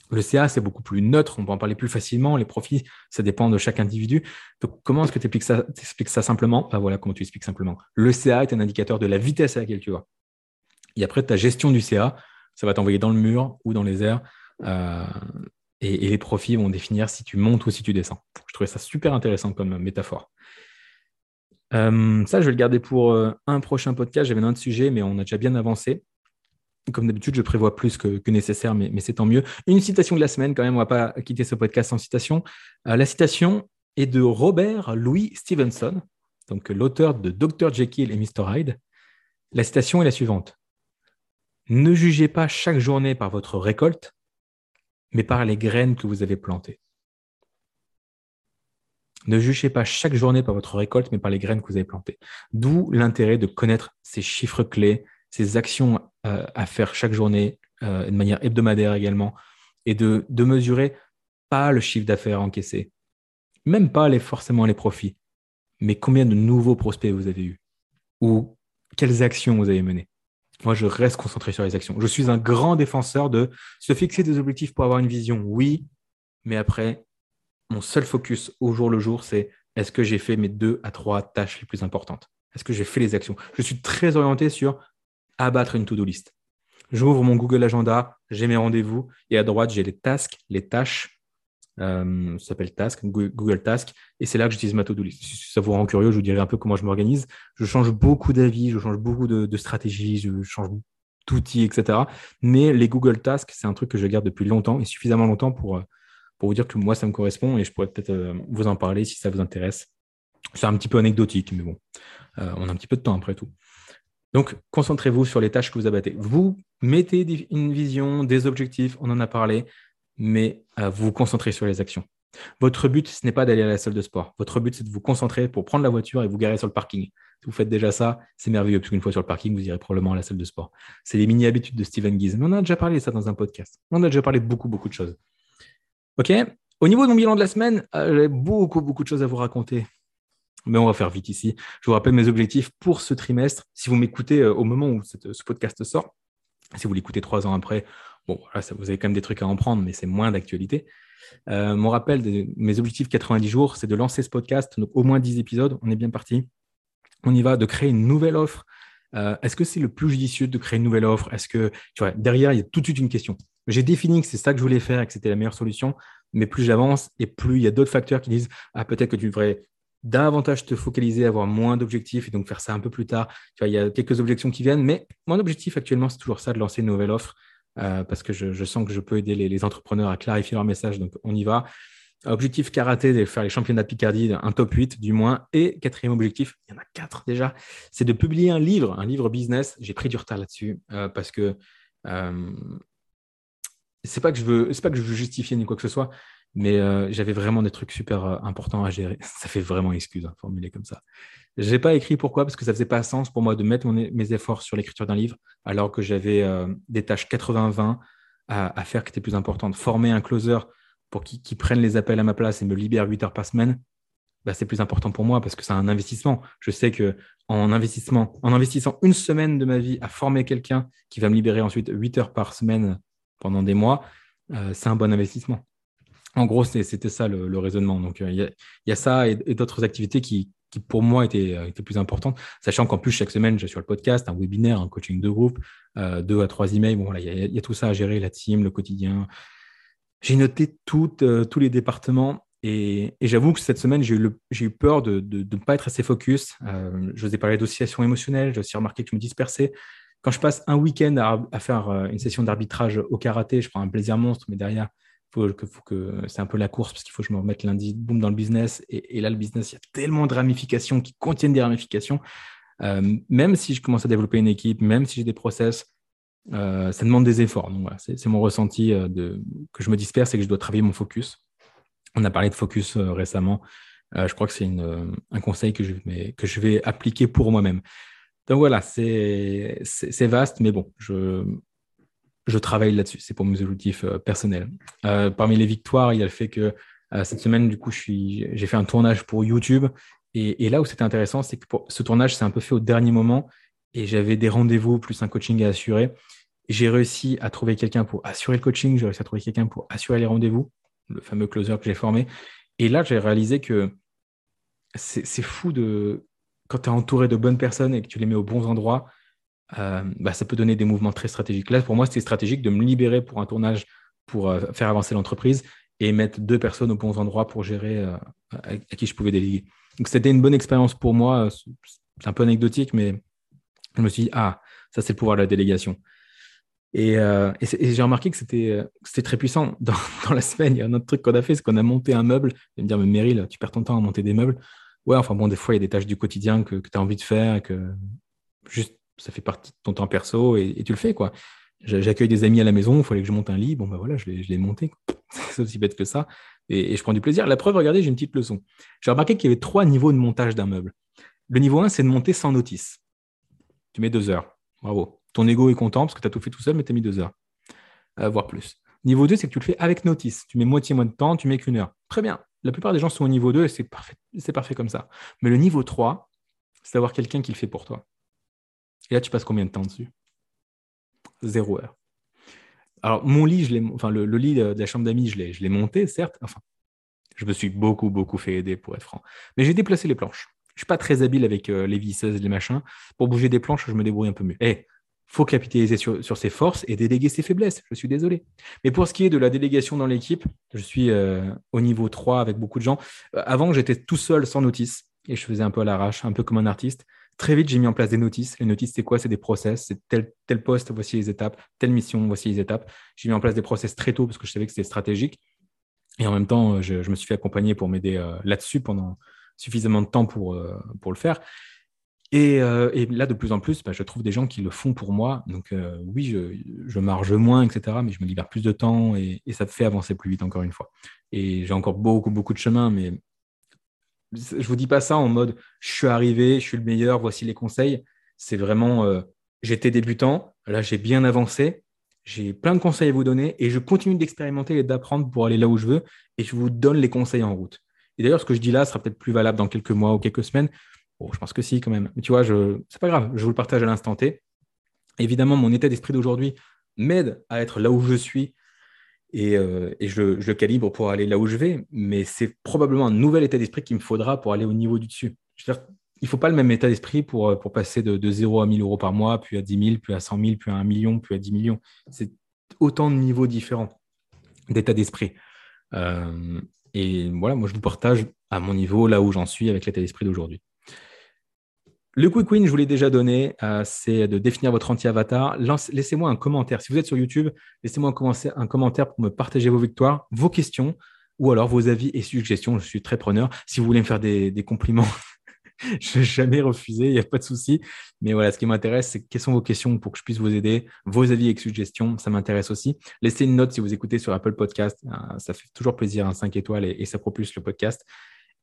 le CA, c'est beaucoup plus neutre, on peut en parler plus facilement. Les profits, ça dépend de chaque individu. Donc, comment est-ce que tu expliques ça, ça simplement? Ben Voilà comment tu expliques simplement. Le CA est un indicateur de la vitesse à laquelle tu vas. Et après, ta gestion du CA, ça va t'envoyer dans le mur ou dans les airs. Euh, et, les profits vont définir si tu montes ou si tu descends. Je trouvais ça super intéressant comme métaphore. Euh, ça, je vais le garder pour euh, un prochain podcast. J'avais un autre sujet, mais on a déjà bien avancé. Comme d'habitude, je prévois plus que, nécessaire, mais, c'est tant mieux. Une citation de la semaine, quand même, on ne va pas quitter ce podcast sans citation. la citation est de Robert Louis Stevenson, donc l'auteur de Dr. Jekyll et Mr. Hyde. La citation est la suivante. Ne jugez pas chaque journée par votre récolte, mais par les graines que vous avez plantées. Ne jugez pas chaque journée par votre récolte, mais par les graines que vous avez plantées. D'où l'intérêt de connaître ces chiffres clés, ces actions euh, à faire chaque journée, euh, de manière hebdomadaire également, et de, mesurer pas le chiffre d'affaires encaissé, même pas les, forcément les profits, mais combien de nouveaux prospects vous avez eus, ou quelles actions vous avez menées. Moi, je reste concentré sur les actions. Je suis un grand défenseur de se fixer des objectifs pour avoir une vision, oui, mais après, mon seul focus au jour le jour, c'est est-ce que j'ai fait mes deux à trois tâches les plus importantes? Est-ce que j'ai fait les actions? Je suis très orienté sur abattre une to-do list. J'ouvre mon Google Agenda, j'ai mes rendez-vous, et à droite, j'ai les tasks, les tâches euh, ça s'appelle Task, Google Task, et c'est là que j'utilise ma to-do. Si ça vous rend curieux, je vous dirai un peu comment je m'organise. Je change beaucoup d'avis, je change beaucoup de, stratégies, je change d'outils, etc. Mais les Google Tasks, c'est un truc que je garde depuis longtemps et suffisamment longtemps pour, euh, pour vous dire que moi, ça me correspond et je pourrais peut-être euh, vous en parler si ça vous intéresse. C'est un petit peu anecdotique, mais bon, on a un petit peu de temps après tout. Donc, concentrez-vous sur les tâches que vous abattez. Vous mettez une vision, des objectifs, on en a parlé mais euh, vous concentrez sur les actions. Votre but, ce n'est pas d'aller à la salle de sport. Votre but, c'est de vous concentrer pour prendre la voiture et vous garer sur le parking. Si vous faites déjà ça, c'est merveilleux, parce fois sur le parking, vous irez probablement à la salle de sport. C'est les mini-habitudes de Steven Gies. On a déjà parlé de ça dans un podcast. On a déjà parlé de beaucoup, beaucoup de choses. OK? Au niveau de mon bilan de la semaine, euh, j'ai beaucoup, beaucoup de choses à vous raconter. Mais on va faire vite ici. Je vous rappelle mes objectifs pour ce trimestre. Si vous m'écoutez euh, au moment où ce podcast sort, si vous l'écoutez trois ans après, Bon, ça, vous avez quand même des trucs à en prendre, mais c'est moins d'actualité. Euh, mon rappel de mes objectifs 90 jours, c'est de lancer ce podcast, donc au moins 10 épisodes. On est bien parti. On y va, de créer une nouvelle offre. Euh, est-ce que c'est le plus judicieux de créer une nouvelle offre? Est-ce que, tu vois, derrière, il y a tout de suite une question. J'ai défini que c'est ça que je voulais faire et que c'était la meilleure solution, mais plus j'avance et plus il y a d'autres facteurs qui disent Ah, peut-être que tu devrais davantage te focaliser, avoir moins d'objectifs et donc faire ça un peu plus tard. Tu vois, il y a quelques objections qui viennent, mais mon objectif actuellement, c'est toujours ça, de lancer une nouvelle offre euh, parce que je, sens que je peux aider les, entrepreneurs à clarifier leur message. Donc, on y va. Objectif karaté, de faire les championnats de Picardie, un top 8 du moins. Et quatrième objectif, il y en a quatre déjà, c'est de publier un livre, un livre business. J'ai pris du retard là-dessus euh, parce que euh, c'est pas c'est pas que je veux justifier ni quoi que ce soit, mais euh, j'avais vraiment des trucs super importants à gérer. Ça fait vraiment excuse, hein, formulé comme ça. Je n'ai pas écrit pourquoi, parce que ça ne faisait pas sens pour moi de mettre mes efforts sur l'écriture d'un livre, alors que j'avais euh, des tâches 80-20 à, faire qui étaient plus importantes. Former un closer pour qu'il prenne les appels à ma place et me libère 8 heures par semaine, bah, c'est plus important pour moi parce que c'est un investissement. Je sais que en, investissement, en investissant une semaine de ma vie à former quelqu'un qui va me libérer ensuite 8 heures par semaine pendant des mois, euh, c'est un bon investissement. En gros, c'était ça le, raisonnement. Donc, euh, il y, a ça et d'autres activités qui, pour moi euh, était plus importante, sachant qu'en plus, chaque semaine, j'ai sur le podcast un webinaire, un coaching de groupe, euh, deux à trois emails. Bon, voilà, il y, a tout ça à gérer, la team, le quotidien. J'ai noté tous les départements et, j'avoue que cette semaine, j'ai eu, eu, peur de ne pas être assez focus. je vous ai parlé d'oscillation émotionnelle, j'ai aussi remarqué que je me dispersais. Quand je passe un week-end à, à, faire une session d'arbitrage au karaté, je prends un plaisir monstre, mais derrière, que, c'est un peu la course parce qu'il faut que je me remette lundi, boum, dans le business. Et, là, le business, il y a tellement de ramifications qui contiennent des ramifications. Euh, même si je commence à développer une équipe, même si j'ai des process, euh, ça demande des efforts. Donc voilà, c'est mon ressenti euh, de, que je me disperse et que je dois travailler mon focus. On a parlé de focus récemment. je crois que c'est un conseil que je, que je vais appliquer pour moi-même. Donc voilà, c'est vaste, mais bon, je, je travaille là-dessus. C'est pour mes objectifs euh, personnels. Euh, parmi les victoires, il y a le fait que euh, cette semaine, du coup, j'ai fait un tournage pour YouTube. Et, là où c'était intéressant, c'est que ce tournage s'est un peu fait au dernier moment et j'avais des rendez-vous plus un coaching à assurer. J'ai réussi à trouver quelqu'un pour assurer le coaching, j'ai réussi à trouver quelqu'un pour assurer les rendez-vous, le fameux closer que j'ai formé. Et là, j'ai réalisé que c'est fou de quand tu es entouré de bonnes personnes et que tu les mets aux bons endroits, euh, bah, ça peut donner des mouvements très stratégiques. Là, pour moi, c'était stratégique de me libérer pour un tournage pour euh, faire avancer l'entreprise et mettre deux personnes aux bons endroits pour gérer euh, à, qui je pouvais déléguer. Donc, c'était une bonne expérience pour moi. C'est un peu anecdotique, mais je me suis dit, ah, ça, c'est le pouvoir de la délégation. Et, j'ai remarqué que c'était très puissant. Dans, dans, la semaine, il y a un autre truc qu'on a fait, c'est qu'on a monté un meuble. Je vais me dire, mais Meryl, tu perds ton temps à monter des meubles. Ouais, enfin bon, des fois, il y a des tâches du quotidien que, que tu as envie de faire, que juste ça fait partie de ton temps perso et, tu le fais, quoi. J'accueille des amis à la maison, il fallait que je monte un lit, bon ben voilà, je l'ai monté. C'est aussi bête que ça. Et, je prends du plaisir. La preuve, regardez, j'ai une petite leçon. J'ai remarqué qu'il y avait trois niveaux de montage d'un meuble. Le niveau 1, c'est de monter sans notice. Tu mets deux heures. Bravo. Ton ego est content parce que tu as tout fait tout seul, mais tu as mis deux heures, euh, voire plus. Niveau 2, c'est que tu le fais avec notice. Tu mets moitié moins de temps, tu mets qu'une heure. Très bien. La plupart des gens sont au niveau 2 et c'est parfait, parfait comme ça. Mais le niveau 3, c'est d'avoir quelqu'un qui le fait pour toi. Et là, tu passes combien de temps dessus? Zéro heure. Alors, je le, lit de la chambre d'amis, je l'ai monté, certes. Je me suis beaucoup, beaucoup fait aider, pour être franc. Mais j'ai déplacé les planches. Je ne suis pas très habile avec euh, les visseuses et les machins. Pour bouger des planches, je me débrouille un peu mieux. Eh, faut capitaliser sur, ses forces et déléguer ses faiblesses. Je suis désolé. Mais pour ce qui est de la délégation dans l'équipe, je suis euh, au niveau 3 avec beaucoup de gens. Euh, avant, j'étais tout seul sans notice et je faisais un peu à l'arrache, un peu comme un artiste. Très vite, j'ai mis en place des notices. Les notices, c'est quoi? C'est des process. C'est tel, tel poste, voici les étapes. Telle mission, voici les étapes. J'ai mis en place des process très tôt parce que je savais que c'était stratégique. Et en même temps, je, me suis fait accompagner pour m'aider euh, là-dessus pendant suffisamment de temps pour, euh, pour le faire. Euh, et, là, de plus en plus, bah, je trouve des gens qui le font pour moi. Donc, oui, je, marge moins, etc. Mais je me libère plus de temps et, et ça me fait avancer plus vite, encore une fois. Et j'ai encore beaucoup, beaucoup de chemin, mais je vous dis pas ça en mode je suis arrivé, je suis le meilleur, voici les conseils. C'est vraiment euh, j'étais débutant, là j'ai bien avancé, j'ai plein de conseils à vous donner et je continue d'expérimenter et d'apprendre pour aller là où je veux et je vous donne les conseils en route. Et d'ailleurs, ce que je dis là sera peut-être plus valable dans quelques mois ou quelques semaines. Je pense que si quand même. Mais tu vois, je... c'est pas grave, je vous le partage à l'instant T. Évidemment, mon état d'esprit d'aujourd'hui m'aide à être là où je suis et, euh, je, le calibre pour aller là où je vais, mais c'est probablement un nouvel état d'esprit qu'il me faudra pour aller au niveau du dessus. il ne faut pas le même état d'esprit pour, euh, passer de, de 0 à 1000 euros par mois, puis à 10 000, puis à 100 000, puis à 1 million, puis à 10 millions. C'est autant de niveaux différents d'état d'esprit. Euh, et voilà, moi je vous partage à mon niveau là où j'en suis avec l'état d'esprit d'aujourd'hui. Le quick win, je vous l'ai déjà donné, euh, c'est de définir votre anti-avatar. Laissez-moi un commentaire. Si vous êtes sur YouTube, laissez-moi un, commentaire pour me partager vos victoires, vos questions ou alors vos avis et suggestions. Je suis très preneur. Si vous voulez me faire des, compliments, je vais jamais refuser, il n'y a pas de souci. Mais voilà, ce qui m'intéresse, c'est quelles sont vos questions pour que je puisse vous aider, vos avis et suggestions, ça m'intéresse aussi. Laissez une note si vous écoutez sur Apple Podcast, euh, ça fait toujours plaisir, un 5 étoiles et ça propulse le podcast.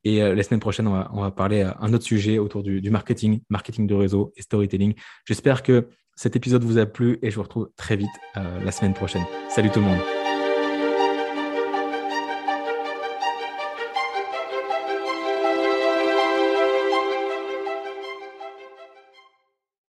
Et euh, la semaine prochaine, on va, parler à un autre sujet autour du, marketing, marketing de réseau et storytelling. J'espère que cet épisode vous a plu et je vous retrouve très vite euh, la semaine prochaine. Salut tout le monde.